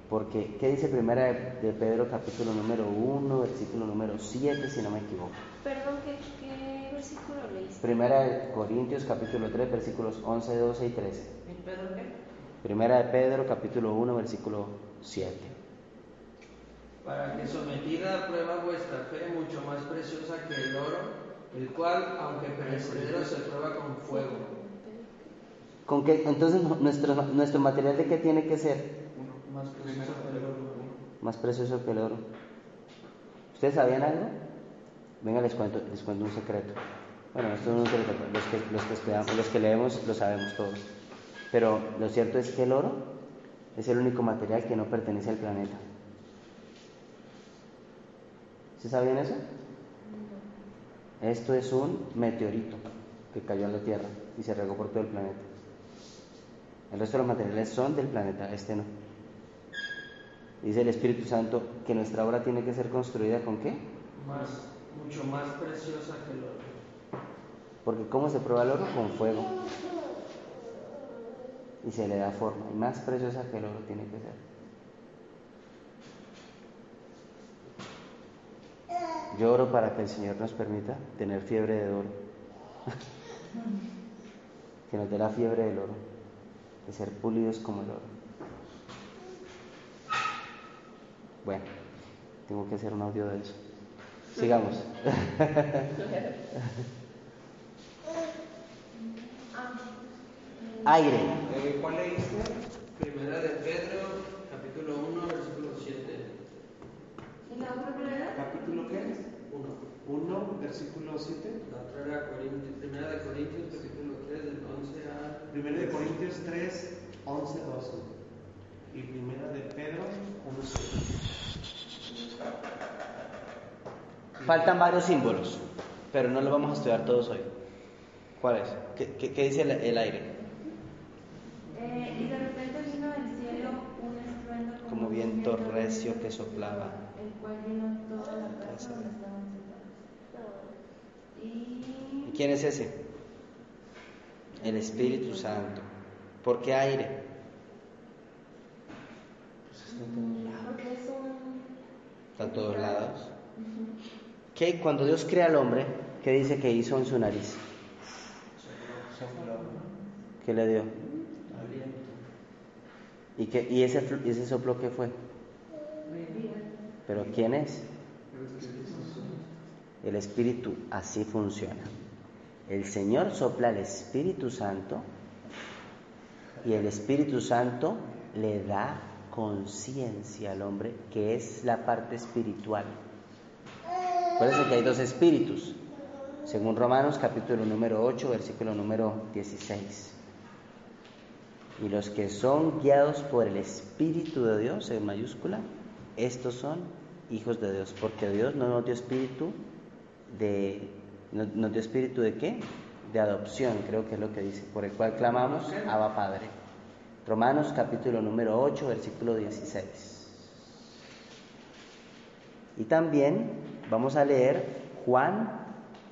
Porque, ¿qué dice primera de, de Pedro capítulo número 1, versículo número 7, si no me equivoco? Perdón, ¿qué, qué versículo leíste? Primera de Corintios capítulo 3, versículos 11, 12 y 13. ¿Y Pedro qué? Primera de Pedro capítulo 1, versículo 7. para que sometida a prueba vuestra fe, mucho más preciosa que el oro, el cual, aunque perecedero, se prueba con fuego. ¿Con qué? Entonces, nuestro, nuestro material de qué tiene que ser? Más precioso que el oro. Más precioso que el oro. ¿Ustedes sabían algo? Venga, les cuento, les cuento un secreto. Bueno, esto no es un secreto, los que, los que estudiamos, los que leemos lo sabemos todos. Pero lo cierto es que el oro es el único material que no pertenece al planeta. ¿Sí sabían eso? Esto es un meteorito que cayó en la Tierra y se regó por todo el planeta. El resto de los materiales son del planeta, este no. Dice el Espíritu Santo que nuestra obra tiene que ser construida con qué? Más, mucho más preciosa que el oro. Porque ¿cómo se prueba el oro? Con fuego. Y se le da forma. Y más preciosa que el oro tiene que ser. Yo oro para que el Señor nos permita tener fiebre de oro. que nos dé la fiebre del oro. De ser pulidos como el oro. Bueno, tengo que hacer un audio de eso. Sigamos. Aire. Eh, ¿Cuál leíste? Primera de Pedro, capítulo 1, versículo 7. ¿Y la otra cuál era? ¿Capítulo qué es? 1. 1, versículo 7. La otra era Corintios, Primera de Corintios, capítulo 3, del 11 a... Primera de Corintios 3, 11, 12. Y primera de Pedro 1, 7. Faltan varios símbolos, pero no los vamos a estudiar todos hoy. ¿Cuáles? ¿Qué, qué, qué dice el, el aire? Eh, y de repente vino del cielo un estruendo Como viento recio que soplaba. el cual llenó toda la casa Ese. donde estaban sentados. Y ¿Y quién es ese? El Espíritu Santo. ¿Por qué aire? porque es un Está a todos lados. ¿Qué? Cuando Dios crea al hombre, ¿qué dice que hizo en su nariz? ¿Qué le dio? ¿Y, qué, y ese, ese soplo qué fue? ¿Pero quién es? El Espíritu así funciona. El Señor sopla el Espíritu Santo y el Espíritu Santo le da conciencia al hombre, que es la parte espiritual. Acuérdense que hay dos espíritus, según Romanos capítulo número 8, versículo número 16. Y los que son guiados por el Espíritu de Dios, en mayúscula, estos son hijos de Dios, porque Dios no nos dio espíritu de, no- nos dio espíritu de qué? De adopción, creo que es lo que dice, por el cual clamamos, Abba Padre. Romanos capítulo número 8, versículo 16. Y también vamos a leer Juan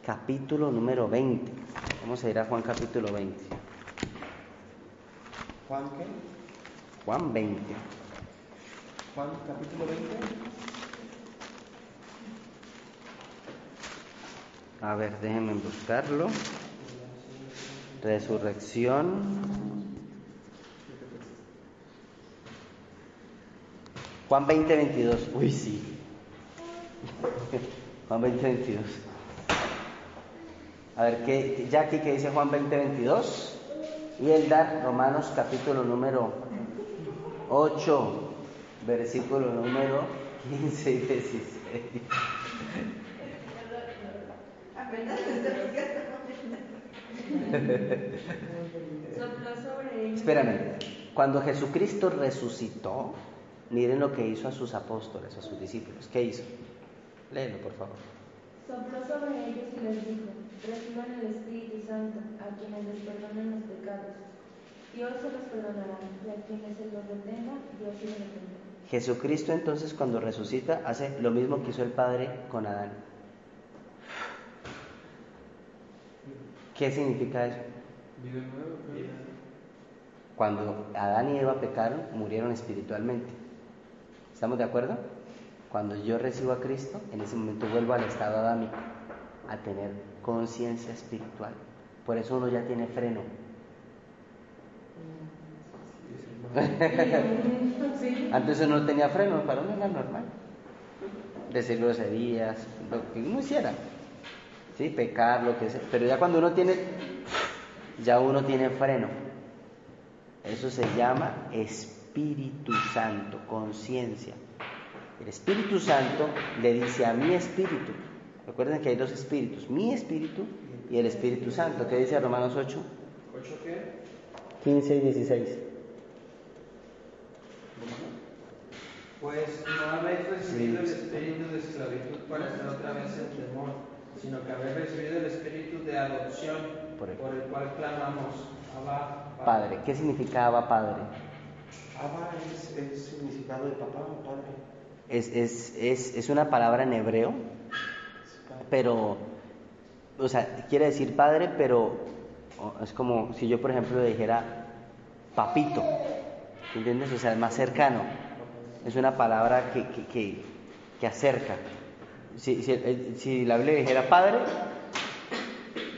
capítulo número 20. Vamos a ir a Juan capítulo 20. Juan, ¿qué? Juan 20. Juan, capítulo 20. A ver, déjenme buscarlo. Resurrección. Juan 20, 22. Uy, sí. Juan 20, 22. A ver, ¿qué, ya aquí que dice Juan 20, 22. Y él da Romanos capítulo número 8, versículo número 15 y 16. Apenas te sopló sobre ellos. Espérame, cuando Jesucristo resucitó, miren lo que hizo a sus apóstoles, a sus discípulos. ¿Qué hizo? Léelo, por favor. Sopló sobre ellos y les dijo, reciban el Espíritu Santo, a quienes les perdonen los pecados. Dios se los perdonará, y a quienes se los retenga, Dios se los retendrá. Jesucristo entonces cuando resucita hace lo mismo que hizo el Padre con Adán. ¿Qué significa eso? Pero- Cuando Adán y Eva pecaron, murieron espiritualmente. ¿Estamos de acuerdo? Cuando yo recibo a Cristo, en ese momento vuelvo al estado adámico, a tener conciencia espiritual. Por eso uno ya tiene freno. Antes uno no tenía freno, para uno era normal. decir groserías, lo que uno hiciera, ¿sí? pecar, lo que sea. Pero ya cuando uno tiene, ya uno tiene freno. Eso se llama Espíritu Santo, conciencia. El Espíritu Santo le dice a mi espíritu, recuerden que hay dos espíritus, mi espíritu y el Espíritu Santo. ¿Qué dice Romanos 8? ¿Ocho qué? 15 y 16. Pues no habéis recibido el espíritu de esclavitud para estar otra vez en temor, sino que habéis recibido el espíritu de adopción, Por el- por el cual clamamos, Abba, Padre, ¿qué significaba Padre? Abba es el significado de papá o padre. Es, es, es, es una palabra en hebreo, pero, o sea, quiere decir padre, pero es como si yo, por ejemplo, le dijera papito, ¿entiendes? O sea, es más cercano. Es una palabra que, que, que, que acerca. Si, si, el- si la Biblia dijera padre,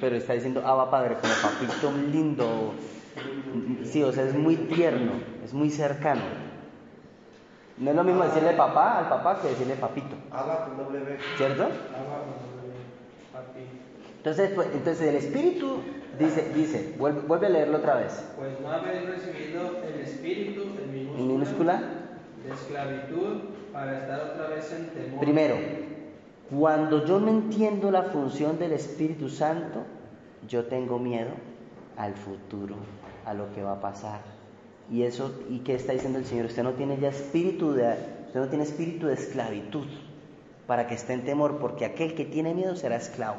pero está diciendo Abba Padre, como papito lindo. Sí, o sea, es muy tierno, es muy cercano. No es lo mismo decirle papá al papá que decirle papito, Abba con doble B. ¿cierto? Abba, papi. Entonces, pues, entonces el Espíritu dice, dice, vuelve, vuelve a leerlo otra vez. Pues no habéis recibido el espíritu en minúscula, En minúscula. de esclavitud para estar otra vez en temor. Primero, cuando yo no entiendo la función del Espíritu Santo, yo tengo miedo al futuro, a lo que va a pasar. Y eso, ¿y qué está diciendo el Señor? Usted no tiene ya espíritu de, usted no tiene espíritu de esclavitud para que esté en temor, porque aquel que tiene miedo será esclavo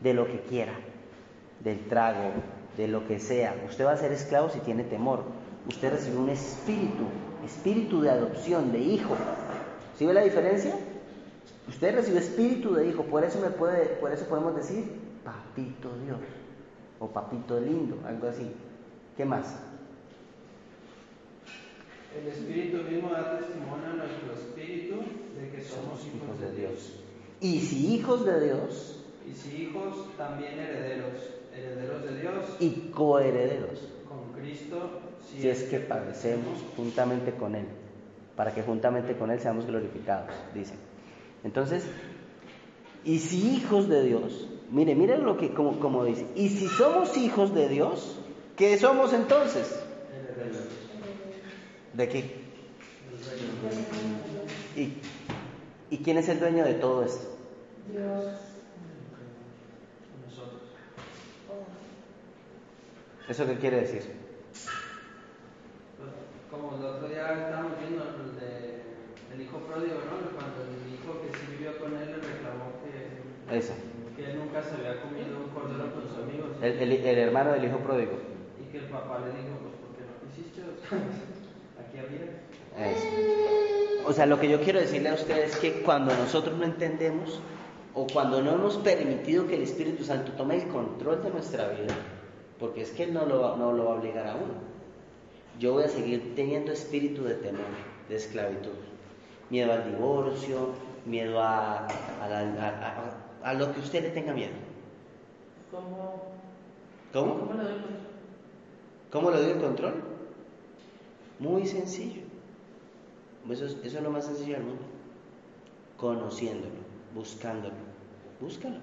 de lo que quiera, del trago, de lo que sea. Usted va a ser esclavo si tiene temor. Usted recibe un espíritu, espíritu de adopción, de hijo. ¿Sí ve la diferencia? Usted recibe espíritu de hijo, por eso me puede, por eso podemos decir papito Dios o papito lindo, algo así. ¿Qué más? El espíritu mismo da testimonio a nuestro espíritu de que somos hijos de Dios. Y si hijos de Dios Y si hijos, también herederos, herederos de Dios y coherederos, con Cristo, si es que padecemos juntamente con Él, para que juntamente con Él seamos glorificados, dice. Entonces, y si hijos de Dios, mire, mire lo que, como, como dice, y si somos hijos de Dios, ¿qué somos entonces? ¿De qué? ¿Y, ¿Y quién es el dueño de todo esto? Dios. ¿Eso qué quiere decir? Pues, como el otro día estábamos viendo el de el hijo pródigo, ¿no? Hijo que sí vivió con él le reclamó que, Eso. que él nunca se había comido un cordero con sus amigos. El, el- el hermano del hijo pródigo. Y que el papá le dijo, pues, ¿por qué no hiciste? Aquí había. Eso. O sea, lo que yo quiero decirle a ustedes es que cuando nosotros no entendemos o cuando no hemos permitido que el Espíritu Santo tome el control de nuestra vida, porque es que Él no lo, va- no lo va a obligar a uno, yo voy a seguir teniendo espíritu de temor, de esclavitud, miedo al divorcio, miedo a, a la- a- a- a lo que usted le tenga miedo. ¿Cómo, ¿Cómo? ¿Cómo le doy control? ¿Cómo le doy el control? Muy sencillo. Eso es, eso es lo más sencillo del mundo. Conociéndolo, buscándolo. Búscalo.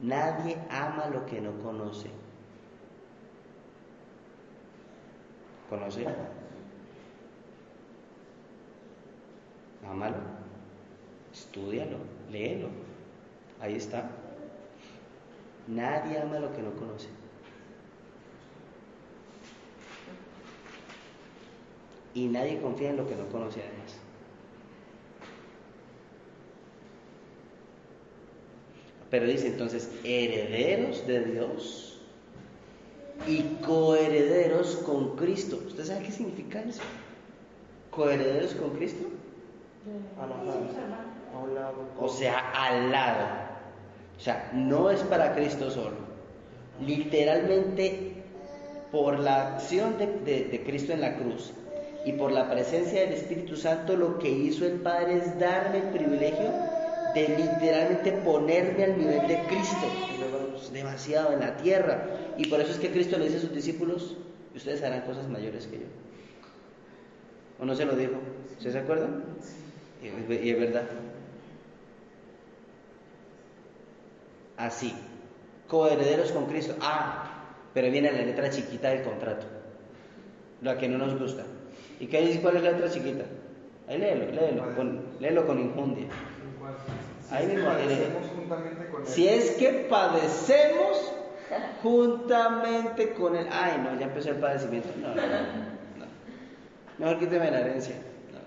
Nadie ama lo que no conoce. ¿Conoce? Ámalo. Estúdialo. Léelo. Ahí está. Nadie ama lo que no conoce. y nadie confía en lo que no conoce además. Pero dice entonces, herederos de Dios y coherederos con Cristo. ¿Usted sabe qué significa eso? ¿Coherederos con Cristo? O sea, al lado. O sea, no es para Cristo solo. Literalmente, por la acción de, de- de Cristo en la cruz y por la presencia del Espíritu Santo, lo que hizo el Padre es darme el privilegio de literalmente ponerme al nivel de Cristo. Es demasiado en la tierra. Y por eso es que Cristo le dice a sus discípulos, ustedes harán cosas mayores que yo. ¿O no se lo dijo? ¿Ustedes se acuerdan? Y es verdad. Así. Coherederos con Cristo. Ah, pero viene la letra chiquita del contrato. La que no nos gusta. ¿Y qué dice cuál es la letra chiquita? Ahí léelo, léelo, con, léelo con injundia. Ahí mismo. Si es que padecemos juntamente con él. Ay, no, ya empezó el padecimiento. No, no, no. no. Mejor quíteme la herencia. No,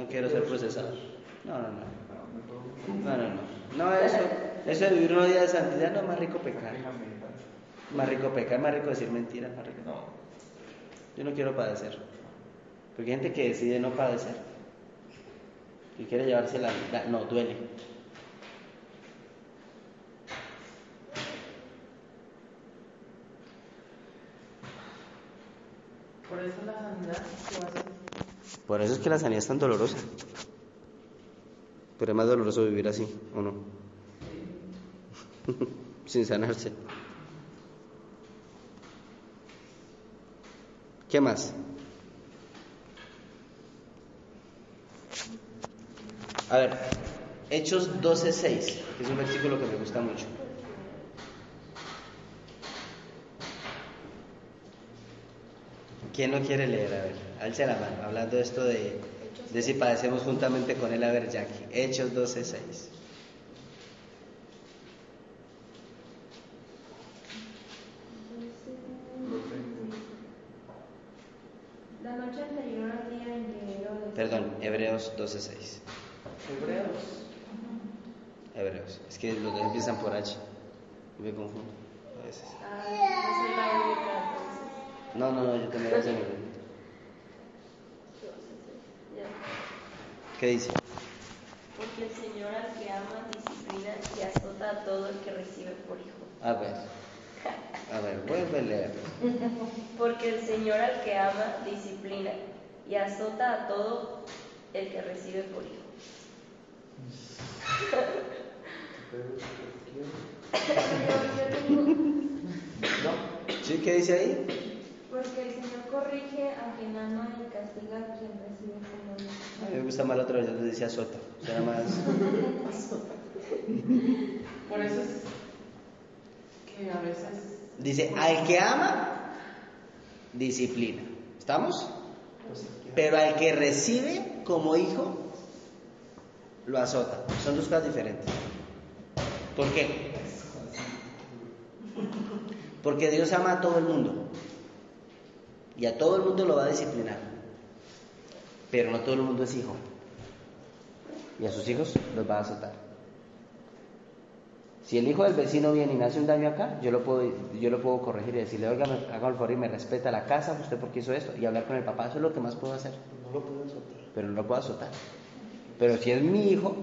no. No quiero ser procesado. No, no, no. No, no, no. No, eso, eso de vivir una vida de santidad no es más rico pecar. Más rico pecar, más rico decir mentiras, más rico. No. Yo no quiero padecer. Porque hay gente que decide no padecer. Y quiere llevarse la. la- no, duele. Por eso la sanidad que. Por eso es que la sanidad es tan dolorosa. Pero es más doloroso vivir así, ¿o no? Sin sanarse. ¿Qué más? A ver, Hechos 12:6, que es un versículo que me gusta mucho. ¿Quién lo quiere leer? A ver, alce la mano, hablando de esto de, de si padecemos juntamente con él. A ver, Jackie, Hechos 12:6. La noche anterior al día en que Herodes. Perdón, Hebreos 12:6. Hebreos. Hebreos. Es que los dos empiezan por H. Me confundo a veces. Ah, no soy la única, entonces. No, no, no, yo también mi Ya. ¿Qué dice? Porque el Señor al que ama disciplina y azota a todo el que recibe por hijo. A ver. A ver, vuelve a leer. Porque el Señor al que ama disciplina y azota a todo el que recibe por hijo. ¿Sí? ¿Qué dice ahí? Porque el Señor corrige a quien ama y castiga a quien recibe como hijo. A mí me gusta más la otra versión donde dice azota. Suena más. Por eso es que a veces. Dice, al que ama, disciplina. ¿Estamos? Pero al que recibe como hijo, lo azota. Son dos cosas diferentes. ¿Por qué? Porque Dios ama a todo el mundo. Y a todo el mundo lo va a disciplinar. Pero no todo el mundo es hijo. Y a sus hijos los va a azotar. Si el hijo del vecino viene y me hace un daño acá, yo lo puedo, yo lo puedo corregir y decirle, oiga, me- haga el favor y me respeta la casa, usted por qué hizo esto, y hablar con el papá, eso es lo que más puedo hacer. No lo puedo soltar. Pero no lo puedo azotar. Pero si es mi hijo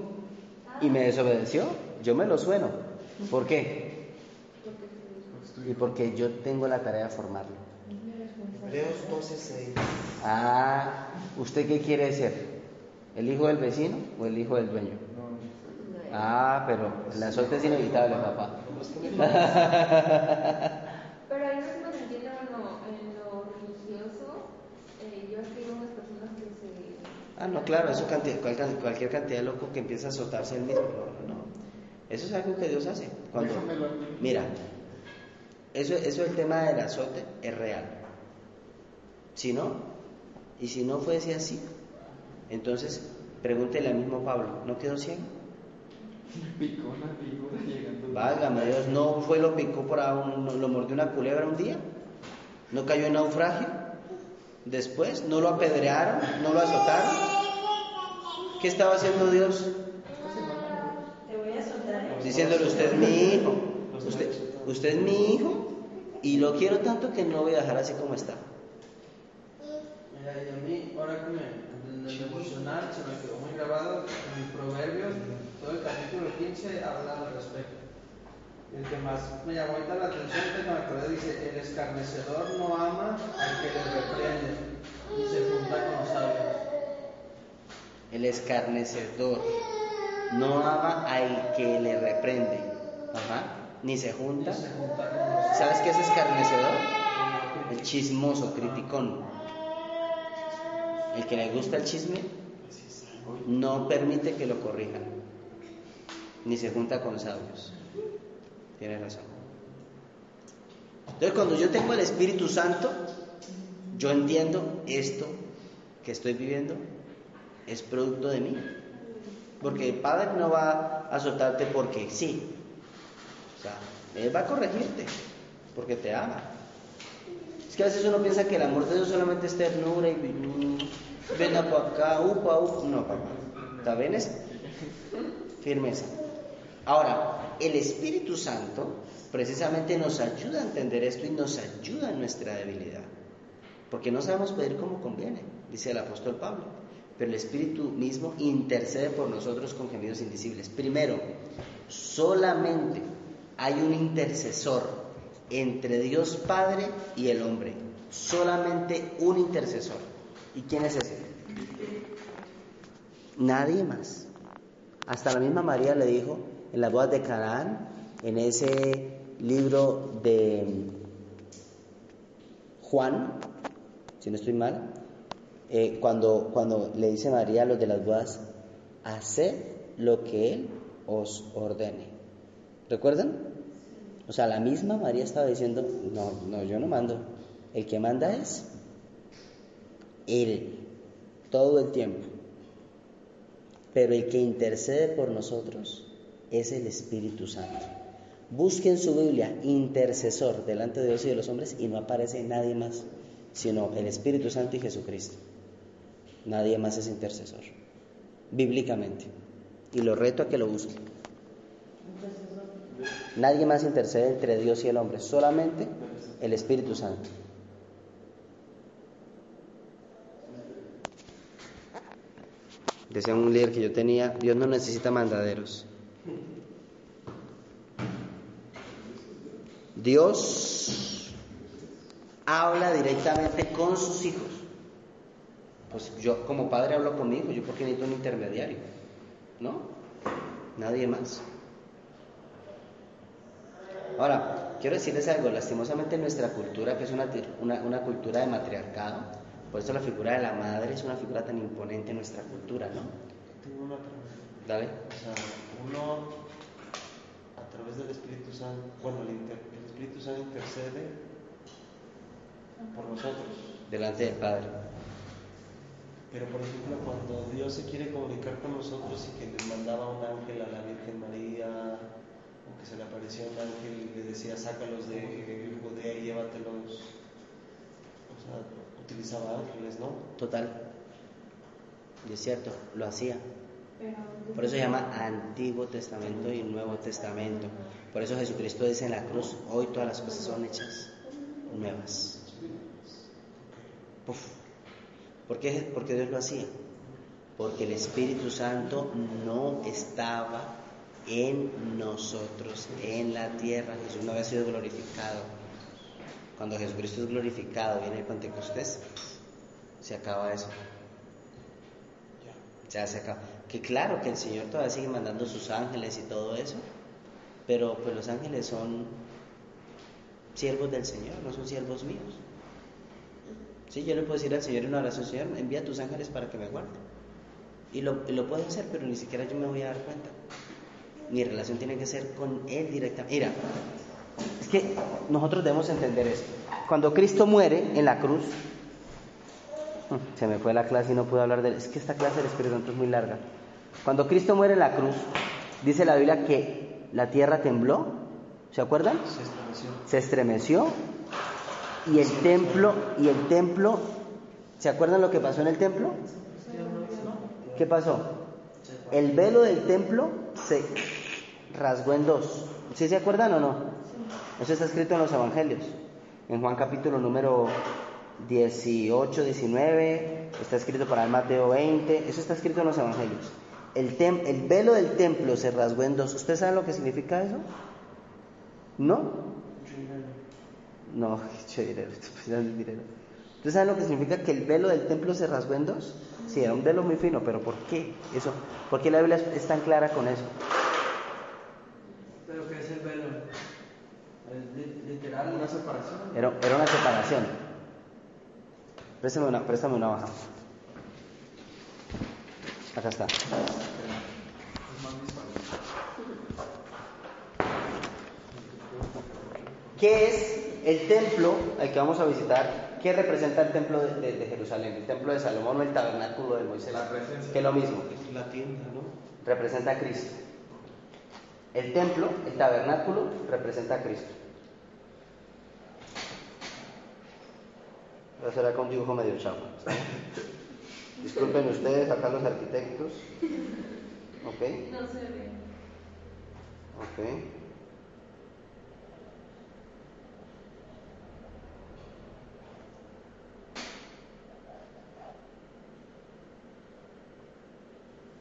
y me desobedeció, yo me lo sueno. ¿Por qué? Y porque yo tengo la tarea de formarlo. Hebreos 12:6. Ah, ¿usted qué quiere ser? ¿El hijo del vecino o el hijo del dueño? Ah, pero el azote es inevitable, papá. Pero ahí no se entiende, bueno, en lo religioso, eh, yo escribo unas personas que se... Ah, no, claro, eso canti- cual- cualquier cantidad de loco que empieza a azotarse él mismo. No. Eso es algo que Dios hace. Cuando, mira, eso, eso el tema del azote es real. Si no, y si no fuese así, entonces pregúntele al mismo Pablo, ¿no quedó ciego? Picó una llegando. Válgame Dios, ¿no fue lo picó por ahí, un- no- lo mordió una culebra un día? ¿No cayó en naufragio? Después, ¿no lo apedrearon? ¿No lo azotaron? ¿Qué estaba haciendo Dios? Te voy a soltar. Diciéndole, usted es mi hijo, usted, usted es mi hijo y lo quiero tanto que no lo voy a dejar así como está. Mira, y a mí, ahora que me, en el se me quedó muy grabado en Proverbios, todo el capítulo 15 habla al respecto. El que más me llamó ahorita la atención, que me acordé, dice, el escarnecedor no ama al que le reprende, y se junta con los sabios. El escarnecedor no ama al que le reprende, Ajá. ni se junta. Y se junta con los ¿Sabes qué es escarnecedor? El chismoso, criticón. El que le gusta el chisme, no permite que lo corrijan, ni se junta con sabios. Tiene razón. Entonces, cuando yo tengo el Espíritu Santo, yo entiendo esto que estoy viviendo es producto de mí. Porque el Padre no va a soltarte porque sí. O sea, Él va a corregirte porque te ama. Es que a veces uno piensa que el amor de Dios solamente es ternura y ven para acá, upa, upa. No, papá. ¿Está es Firmeza. Ahora, el Espíritu Santo precisamente nos ayuda a entender esto y nos ayuda en nuestra debilidad. Porque no sabemos pedir como conviene, dice el apóstol Pablo. Pero el Espíritu mismo intercede por nosotros con gemidos invisibles. Primero, solamente hay un intercesor entre Dios Padre y el hombre. Solamente un intercesor. ¿Y quién es ese? Nadie más. Hasta la misma María le dijo en la bodas de Canaán, en ese libro de Juan, si no estoy mal, eh, cuando, cuando le dice María a los de las bodas, haced lo que Él os ordene. ¿Recuerdan? O sea, la misma María estaba diciendo, no, no, yo no mando. El que manda es Él, todo el tiempo. Pero el que intercede por nosotros es el Espíritu Santo. Busquen su Biblia intercesor delante de Dios y de los hombres y no aparece nadie más, sino el Espíritu Santo y Jesucristo. Nadie más es intercesor, bíblicamente. Y lo reto a que lo busquen. Nadie más intercede entre Dios y el hombre, solamente el Espíritu Santo. Decía un líder que yo tenía, Dios no necesita mandaderos. Dios habla directamente con sus hijos. Pues yo como padre hablo conmigo, yo porque necesito un intermediario, ¿no? Nadie más. Ahora, quiero decirles algo, lastimosamente nuestra cultura, que es una, una, cultura de matriarcado, por eso la figura de la madre es una figura tan imponente en nuestra cultura, ¿no? Tengo una pregunta. Dale. O sea, uno, a través del Espíritu Santo, bueno, el, Espíritu Santo intercede por nosotros. Delante del Padre. Pero, por ejemplo, cuando Dios se quiere comunicar con nosotros y que le mandaba un ángel a la Virgen María, que se le apareció un ángel y le decía, sácalos de Judea y llévatelos. O sea, utilizaba ángeles, ¿no? Total. Y es cierto, lo hacía. Por eso se llama Antiguo Testamento y Nuevo Testamento. Por eso Jesucristo dice en la cruz, hoy todas las cosas son hechas nuevas. ¿Por qué? Porque Dios lo hacía. Porque el Espíritu Santo no estaba en nosotros, en la tierra. Jesús no había sido glorificado. Cuando Jesucristo es glorificado, viene el Pentecostés, se acaba eso. Ya se acaba. Que claro que el Señor todavía sigue mandando sus ángeles y todo eso, pero pues los ángeles son siervos del Señor, no son siervos míos. Sí, yo le puedo decir al Señor en una oración, Señor, envía tus ángeles para que me guarden. Y lo, y lo puedo hacer, pero ni siquiera yo me voy a dar cuenta mi relación tiene que ser con Él directamente. Mira, es que nosotros debemos entender esto. Cuando Cristo muere en la cruz, se me fue la clase y no pude hablar de él. Es que esta clase del Espíritu Santo es muy larga. Cuando Cristo muere en la cruz, dice la Biblia que la tierra tembló. ¿Se acuerdan? Se estremeció. Se estremeció. Y el templo, y el templo, ¿se acuerdan lo que pasó en el templo? ¿Qué pasó? El velo del templo se rasgó en dos. ¿Sí se acuerdan o no? Eso está escrito en los evangelios. En Juan capítulo número 18, 19, está escrito para el Mateo 20, eso está escrito en los evangelios. El, el velo del templo se rasgó en dos. ¿Usted sabe lo que significa eso? ¿No? No, ¿Usted sabe lo que significa que el velo del templo se rasgó en dos? Sí, era un velo muy fino, pero ¿por qué? Eso, ¿Por qué la Biblia es tan clara con eso? literal una separación. Era, era una separación. Préstame una, préstame una baja. Acá está. ¿Qué es el templo al que vamos a visitar? ¿Qué representa el templo de, de- de Jerusalén? El templo de Salomón o el tabernáculo de Moisés. Que es lo mismo. La tienda, ¿no? Representa a Cristo. El templo, el tabernáculo, representa a Cristo. Voy a hacer acá un dibujo medio chavo. Disculpen ustedes, acá los arquitectos. Ok, No se ve. ok.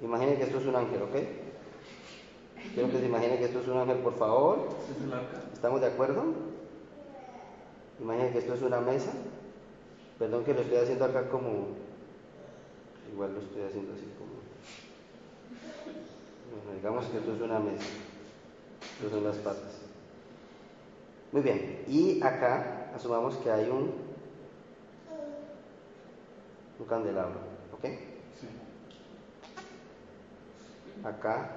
Imaginen que esto es un ángel, ¿ok? Quiero que se imaginen que esto es un ángel, por favor. ¿Este? ¿Estamos de acuerdo? Imaginen que esto es una mesa. Perdón que lo estoy haciendo acá como... Igual lo estoy haciendo así como... Bueno, digamos que esto es una mesa. Estas son las patas. Muy bien. Y acá asumamos que hay un... Un candelabro. ¿Ok? Sí. Acá.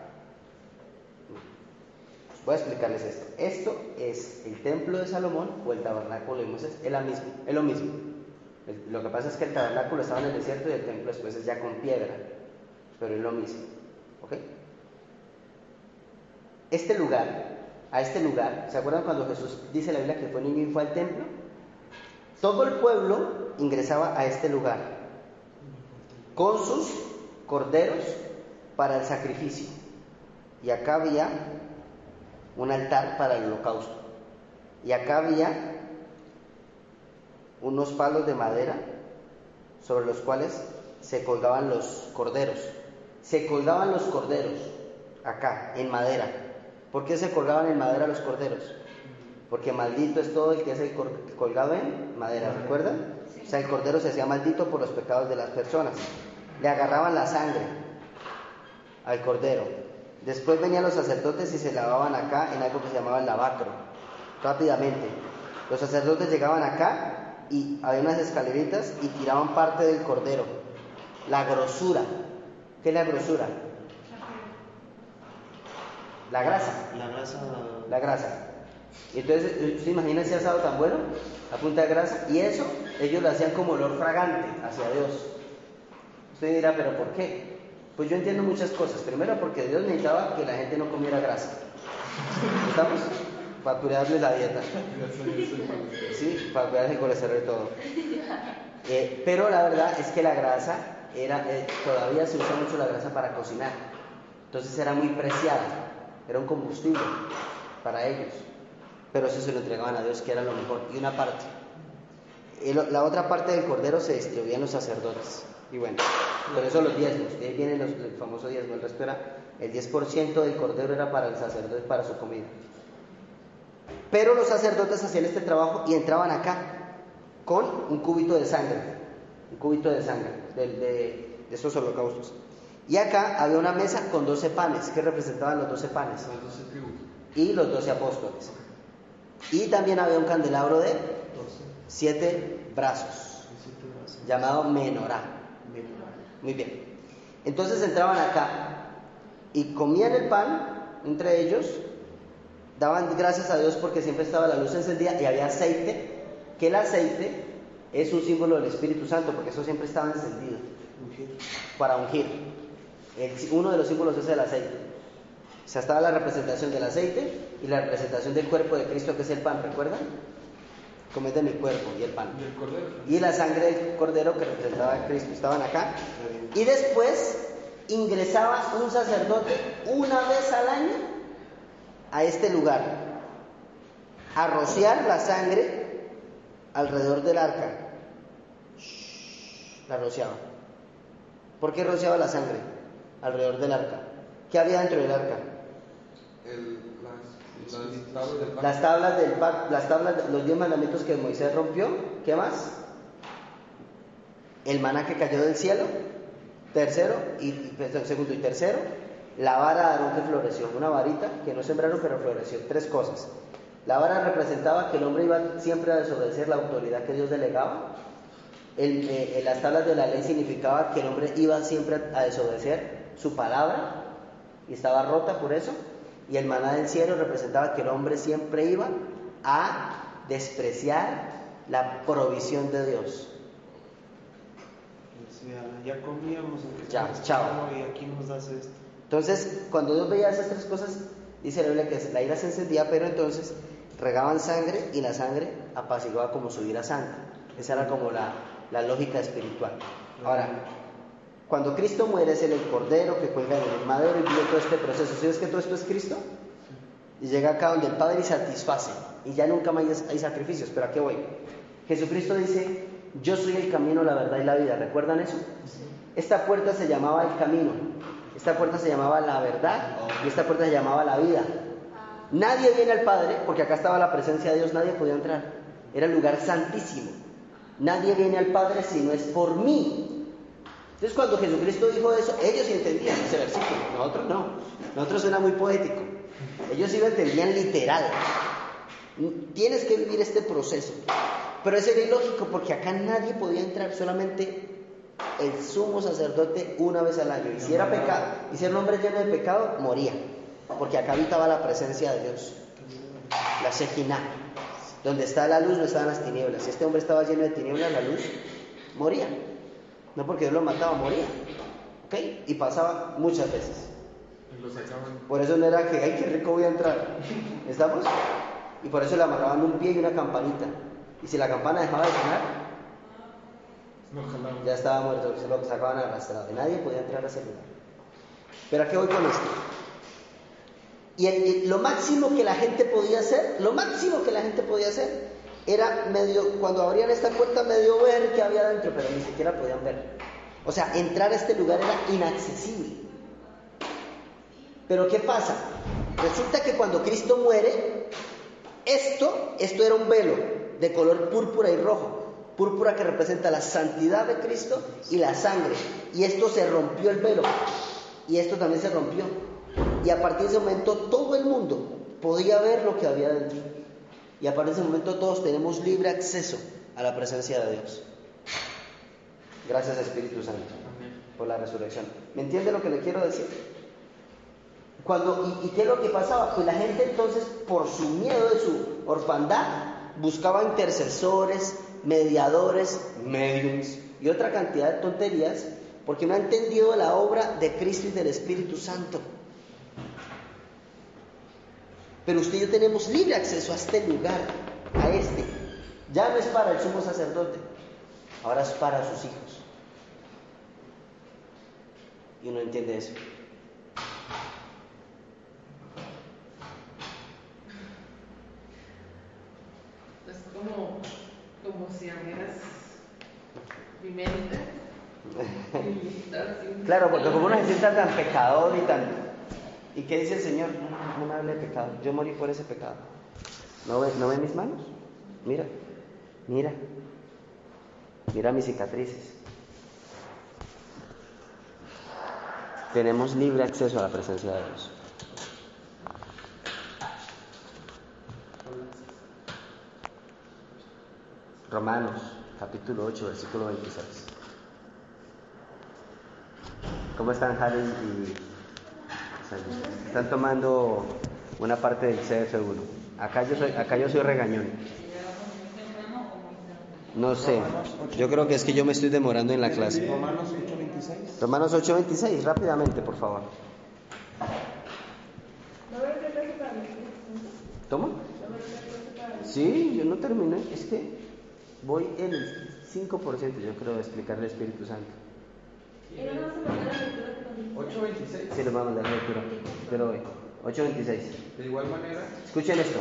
Voy a explicarles esto. Esto es el templo de Salomón o el tabernáculo de Moisés. Es, la misma, es lo mismo. Lo que pasa es que el tabernáculo estaba en el desierto y el templo después es ya con piedra. Pero es lo mismo. ¿Ok? Este lugar, a este lugar, ¿se acuerdan cuando Jesús dice en la Biblia que fue niño y fue al templo? Todo el pueblo ingresaba a este lugar con sus corderos para el sacrificio. Y acá había un altar para el holocausto. Y acá había unos palos de madera sobre los cuales se colgaban los corderos. Se colgaban los corderos acá, en madera. ¿Por qué se colgaban en madera los corderos? Porque maldito es todo el que es el colgado en madera, ¿recuerdan? O sea, el cordero se hacía maldito por los pecados de las personas. Le agarraban la sangre al cordero. Después venían los sacerdotes y se lavaban acá en algo que se llamaba el lavacro. Rápidamente. Los sacerdotes llegaban acá y había unas escaleritas y tiraban parte del cordero. La grosura. ¿Qué es la grosura? La grasa. La grasa. La grasa. Y entonces, ¿usted imagina ese asado tan bueno? A punta de grasa. Y eso, ellos lo hacían como olor fragante hacia Dios. Usted dirá, ¿pero por qué? Pues yo entiendo muchas cosas. Primero, porque Dios necesitaba que la gente no comiera grasa. ¿Estamos? Para la dieta. Sí, para el colesterol y todo. Eh, pero la verdad es que la grasa era, eh, todavía se usa mucho la grasa para cocinar. Entonces era muy preciada, era un combustible para ellos. Pero eso se lo entregaban a Dios, que era lo mejor. Y una parte. La otra parte del cordero se distribuía en los sacerdotes. Y bueno, por eso los diezmos. De ahí viene los- el famoso diezmo. El resto era, el 10% del cordero era para el sacerdote, para su comida. Pero los sacerdotes hacían este trabajo y entraban acá con un cubito de sangre, un cubito de sangre de, de- de estos holocaustos. Y acá había una mesa con 12 panes, que representaban los 12 panes, Las 12 tribus. y los 12 apóstoles. Y también había un candelabro de 7 brazos, llamado menorá. Muy bien. Entonces entraban acá y comían el pan entre ellos, daban gracias a Dios porque siempre estaba la luz encendida y había aceite, que el aceite es un símbolo del Espíritu Santo, porque eso siempre estaba encendido para ungir. El- uno de los símbolos es el aceite. O sea, estaba la representación del aceite y la representación del cuerpo de Cristo, que es el pan, ¿recuerdan? Comed de mi cuerpo y el pan y la sangre del cordero que representaba a Cristo. Estaban acá. Y después ingresaba un sacerdote una vez al año a este lugar a rociar la sangre alrededor del arca. Shhh, La rociaba. ¿Por qué rociaba la sangre alrededor del arca? ¿Qué había dentro del arca? El, las, las tablas del pacto. Las tablas del las tablas, los diez mandamientos que Moisés rompió. ¿Qué más? El maná que cayó del cielo. Tercero, y, segundo y tercero, la vara de Aarón que floreció. Una varita que no sembraron, pero floreció. Tres cosas. La vara representaba que el hombre iba siempre a desobedecer la autoridad que Dios delegaba. El, eh, las tablas de la ley significaba que el hombre iba siempre a desobedecer su palabra y estaba rota por eso. Y el maná del cielo representaba que el hombre siempre iba a despreciar la provisión de Dios. Ya comíamos, ya, chao. Y aquí nos das esto. Entonces, cuando Dios veía esas tres cosas, dice la Biblia que la ira se encendía, pero entonces regaban sangre y la sangre apaciguaba como subir a sangre. Esa era como la, la lógica espiritual. Ahora, cuando Cristo muere es el cordero que cuelga en el madero y vive todo este proceso. ¿Sabes que todo esto es Cristo? Y llega acá donde el Padre satisface y ya nunca más hay sacrificios. Pero ¿a qué voy? Jesucristo dice, yo soy el camino, la verdad y la vida. ¿Recuerdan eso? Esta puerta se llamaba el camino, esta puerta se llamaba la verdad y esta puerta se llamaba la vida. Nadie viene al Padre, porque acá estaba la presencia de Dios, nadie podía entrar. Era el lugar santísimo. Nadie viene al Padre si no es por mí. Entonces cuando Jesucristo dijo eso, ellos entendían ese versículo, nosotros no. Nosotros suena muy poético. Ellos sí lo entendían literal. Tienes que vivir este proceso. Pero eso era ilógico porque acá nadie podía entrar, solamente el sumo sacerdote una vez al año. Y si era pecado, y si era un hombre lleno de pecado, moría. Porque acá habitaba la presencia de Dios. La Shejina. Donde está la luz no estaban las tinieblas. Si este hombre estaba lleno de tinieblas, la luz moría. No porque Dios lo mataba, moría. ¿Ok? Y pasaba muchas veces. Por eso no era que, ay, qué rico voy a entrar. ¿Estamos? Y por eso le amarraban un pie y una campanita. Y si la campana dejaba de sonar, ya estaba muerto, se lo sacaban arrastrado. Y nadie podía entrar a ese lugar. Pero ¿a qué voy con esto? Y lo máximo que la gente podía hacer, lo máximo que la gente podía hacer, era medio, cuando abrían esta puerta, medio ver qué había dentro, pero ni siquiera podían ver. O sea, entrar a este lugar era inaccesible. Pero ¿qué pasa? Resulta que cuando Cristo muere, esto, esto era un velo de color púrpura y rojo. Púrpura que representa la santidad de Cristo y la sangre. Y esto se rompió el velo. Y esto también se rompió. Y a partir de ese momento todo el mundo podía ver lo que había dentro. Y a partir de ese momento todos tenemos libre acceso a la presencia de Dios. Gracias Espíritu Santo por la resurrección. ¿Me entiende lo que le quiero decir? Cuando, y, qué es lo que pasaba? Pues la gente entonces, por su miedo de su orfandad, buscaba intercesores, mediadores, mediums y otra cantidad de tonterías, porque no ha entendido la obra de Cristo y del Espíritu Santo. Pero usted y yo tenemos libre acceso a este lugar, a este. Ya no es para el sumo sacerdote, ahora es para sus hijos. Y uno entiende eso. como, como si abrieras mi mente. claro, porque como uno se sienta tan pecador y tan... ¿Y qué dice el Señor? No, me hable de pecado, yo morí por ese pecado. ¿No ve, ¿No ve mis manos? Mira, mira, mira mis cicatrices. Tenemos libre acceso a la presencia de Dios. Romanos, capítulo 8, versículo 26. ¿Cómo están, Harry y Están tomando una parte del CF1. Acá yo soy, acá yo soy regañón. No sé, yo creo que es que yo me estoy demorando en la clase. Romanos 8:26. Romanos 8:26, rápidamente, por favor. ¿Toma? Sí, yo no terminé. Es que voy en el 5%, yo creo, de explicar el Espíritu Santo. ¿Y no vamos a mandar la lectura 8.26. Sí, lo vamos a mandar la lectura, pero hoy. 8.26. De igual manera, escuchen esto.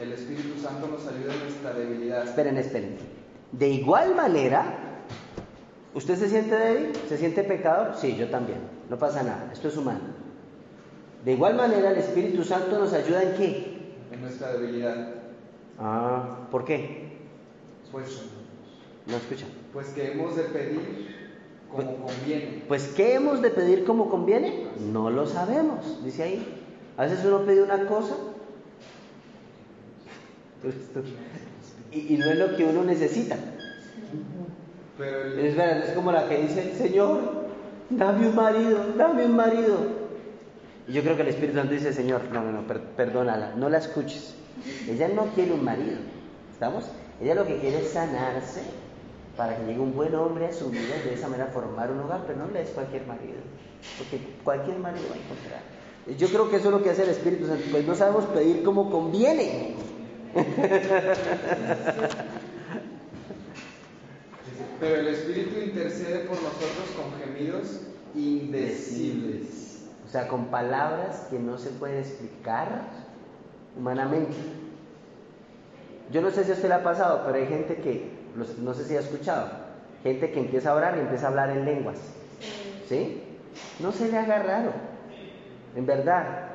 El Espíritu Santo nos ayuda en nuestra debilidad. Esperen, esperen. De igual manera, ¿usted se siente débil? ¿Se siente pecador? Sí, yo también. No pasa nada, esto es humano. De igual manera, el Espíritu Santo nos ayuda en qué? En nuestra debilidad. Ah, ¿por qué? Pues, no escucha. Pues que hemos de pedir como pues, conviene. Pues ¿qué hemos de pedir como conviene? No lo sabemos, dice ahí. A veces uno pide una cosa y, no es lo que uno necesita. Pero el- Es verdad, es como la que dice, Señor, dame un marido, dame un marido. Y yo creo que el Espíritu Santo dice, Señor, no, no, no, per- perdónala, no la escuches. Ella no quiere un marido, ¿estamos? Ella lo que quiere es sanarse para que llegue un buen hombre a su vida y de esa manera formar un hogar, pero no le des cualquier marido, porque cualquier marido va a encontrar. Yo creo que eso es lo que hace el Espíritu Santo, pues no sabemos pedir como conviene. Pero el Espíritu intercede por nosotros con gemidos indecibles. O sea, con palabras que no se pueden explicar humanamente. Yo no sé si a usted le ha pasado, pero hay gente que, no sé si ha escuchado, gente que empieza a orar y empieza a hablar en lenguas. ¿Sí? No se le haga raro, en verdad.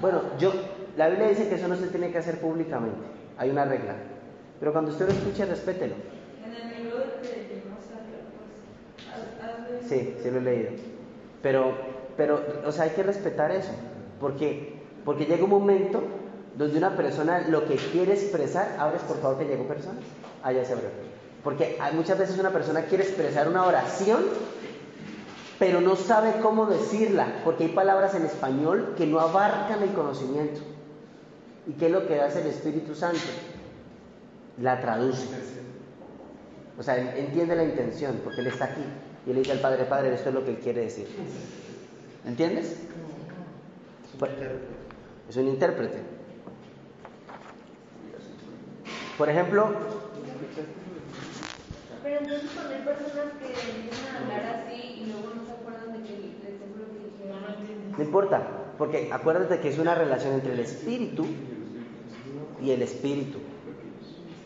Bueno, yo, la Biblia dice que eso no se tiene que hacer públicamente, hay una regla. Pero cuando usted lo escuche, respételo. Pues, Sí, sí lo he leído. Pero, pero, o sea, hay que respetar eso, porque, porque llega un momento donde una persona lo que quiere expresar, abres por favor que llegó persona, ah, ya se abrió. Porque muchas veces una persona quiere expresar una oración, pero no sabe cómo decirla, porque hay palabras en español que no abarcan el conocimiento. ¿Y qué es lo que hace el Espíritu Santo? La traduce. O sea, él entiende la intención, porque él está aquí. Y él le dice al Padre, Padre, esto es lo que él quiere decir. ¿Entiendes? Es un intérprete. Por ejemplo, Pero entonces cuando hay personas que empiezan a hablar así y luego no se acuerdan de que dijeron. no importa, porque acuérdate que es una relación entre el espíritu y el espíritu.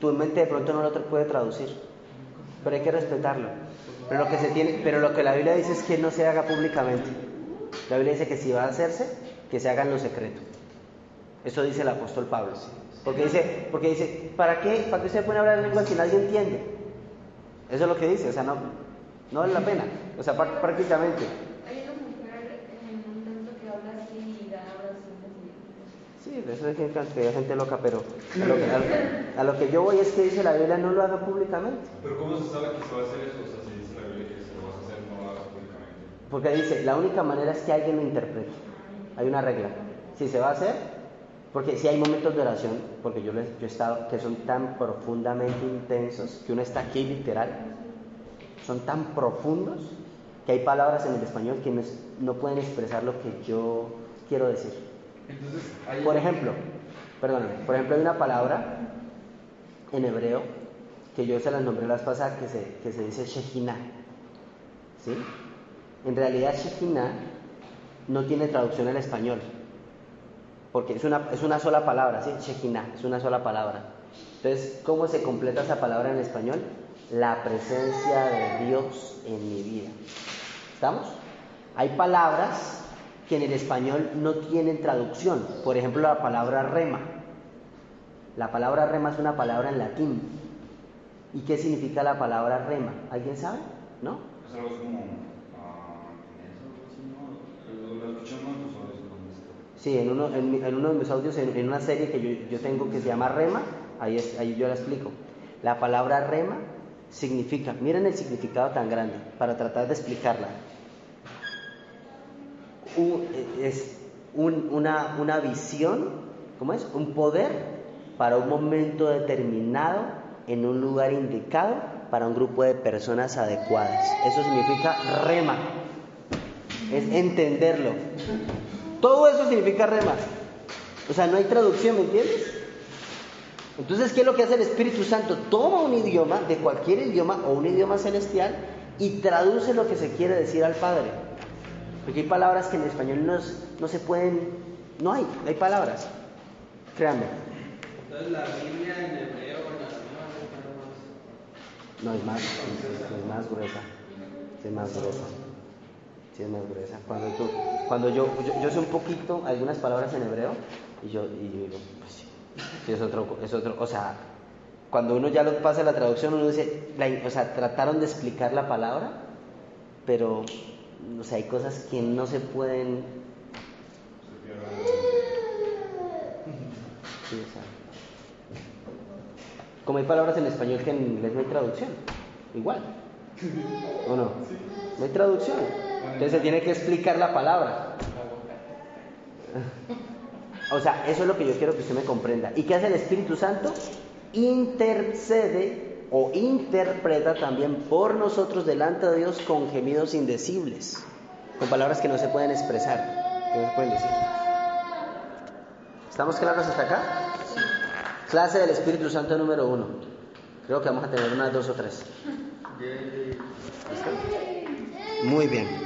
Tu mente de pronto no lo puede traducir, pero hay que respetarlo. Pero lo que se tiene, pero lo que la Biblia dice es que no se haga públicamente. La Biblia dice que si va a hacerse, que se haga en lo secreto. Eso dice el apóstol Pablo. Porque dice, porque dice, ¿para qué? ¿Para qué se puede hablar en lengua si nadie entiende? Eso es lo que dice, o sea, no, no vale la pena. O sea, pr- prácticamente. Hay una mujer en un templo que habla así y da oraciones y Sí, eso es que cantidad de gente loca, pero a lo, que, a- a lo que yo voy es que dice la Biblia no lo haga públicamente. Pero ¿cómo se sabe que se va a hacer eso? O sea, si dice la Biblia que se lo vas a hacer, no lo hagas públicamente. Porque dice, la única manera es que alguien lo interprete. Hay una regla. Si se va a hacer, porque si hay momentos de oración, porque yo, les- yo he estado, que son tan profundamente intensos, que uno está aquí literal, son tan profundos que hay palabras en el español que no, es- no pueden expresar lo que yo quiero decir. Entonces, Por ejemplo, perdóname, por ejemplo hay una palabra en hebreo que yo se las nombré las pasadas que se, que se dice Shekinah. ¿Sí? En realidad Shekinah no tiene traducción al español, porque es una, es una sola palabra, ¿sí? Shekinah, es una sola palabra. Entonces, ¿cómo se completa esa palabra en español? La presencia de Dios en mi vida. ¿Estamos? Hay palabras que en el español no tienen traducción. Por ejemplo, la palabra rema. La palabra rema es una palabra en latín. ¿Y qué significa la palabra rema? ¿Alguien sabe? ¿No? ah, eso, así, ¿no? Lo, lo escuchamos en los audios cuando está. Sí, en uno, en, en de mis audios, en, una serie que yo, tengo que se llama Rema, ahí, yo la explico. La palabra Rema significa, miren el significado tan grande, para tratar de explicarla. Un- es un- una, una visión, ¿cómo es? Un poder para un momento determinado, en un lugar indicado, para un grupo de personas adecuadas. Eso significa Rema, es entenderlo. Todo eso significa rema. O sea, no hay traducción, ¿me entiendes? Entonces, ¿qué es lo que hace el Espíritu Santo? Toma un idioma, de cualquier idioma o un idioma celestial, y traduce lo que se quiere decir al Padre. Porque hay palabras que en español no, se pueden, no hay, no hay palabras. Créanme, Entonces la Biblia en hebreo, en no es más, es más gruesa, es más gruesa. Sí, es más gruesa. Cuando, tú, cuando yo, yo, sé un poquito algunas palabras en hebreo, y yo, y yo digo, pues sí, sí, es otro, es otro, o sea, cuando uno ya lo pasa la traducción, uno dice, o sea, trataron de explicar la palabra, pero, o sea, hay cosas que no se pueden, como hay palabras en español que en inglés no hay traducción, igual. ¿O no? No hay traducción. Entonces se tiene que explicar la palabra. O sea, eso es lo que yo quiero que usted me comprenda. ¿Y qué hace el Espíritu Santo? Intercede o interpreta también por nosotros delante de Dios con gemidos indecibles, con palabras que no se pueden expresar, que no se pueden decir. ¿Estamos claros hasta acá? Clase del Espíritu Santo número uno. Creo que vamos a tener unas dos o tres. ¿Listo? Muy bien.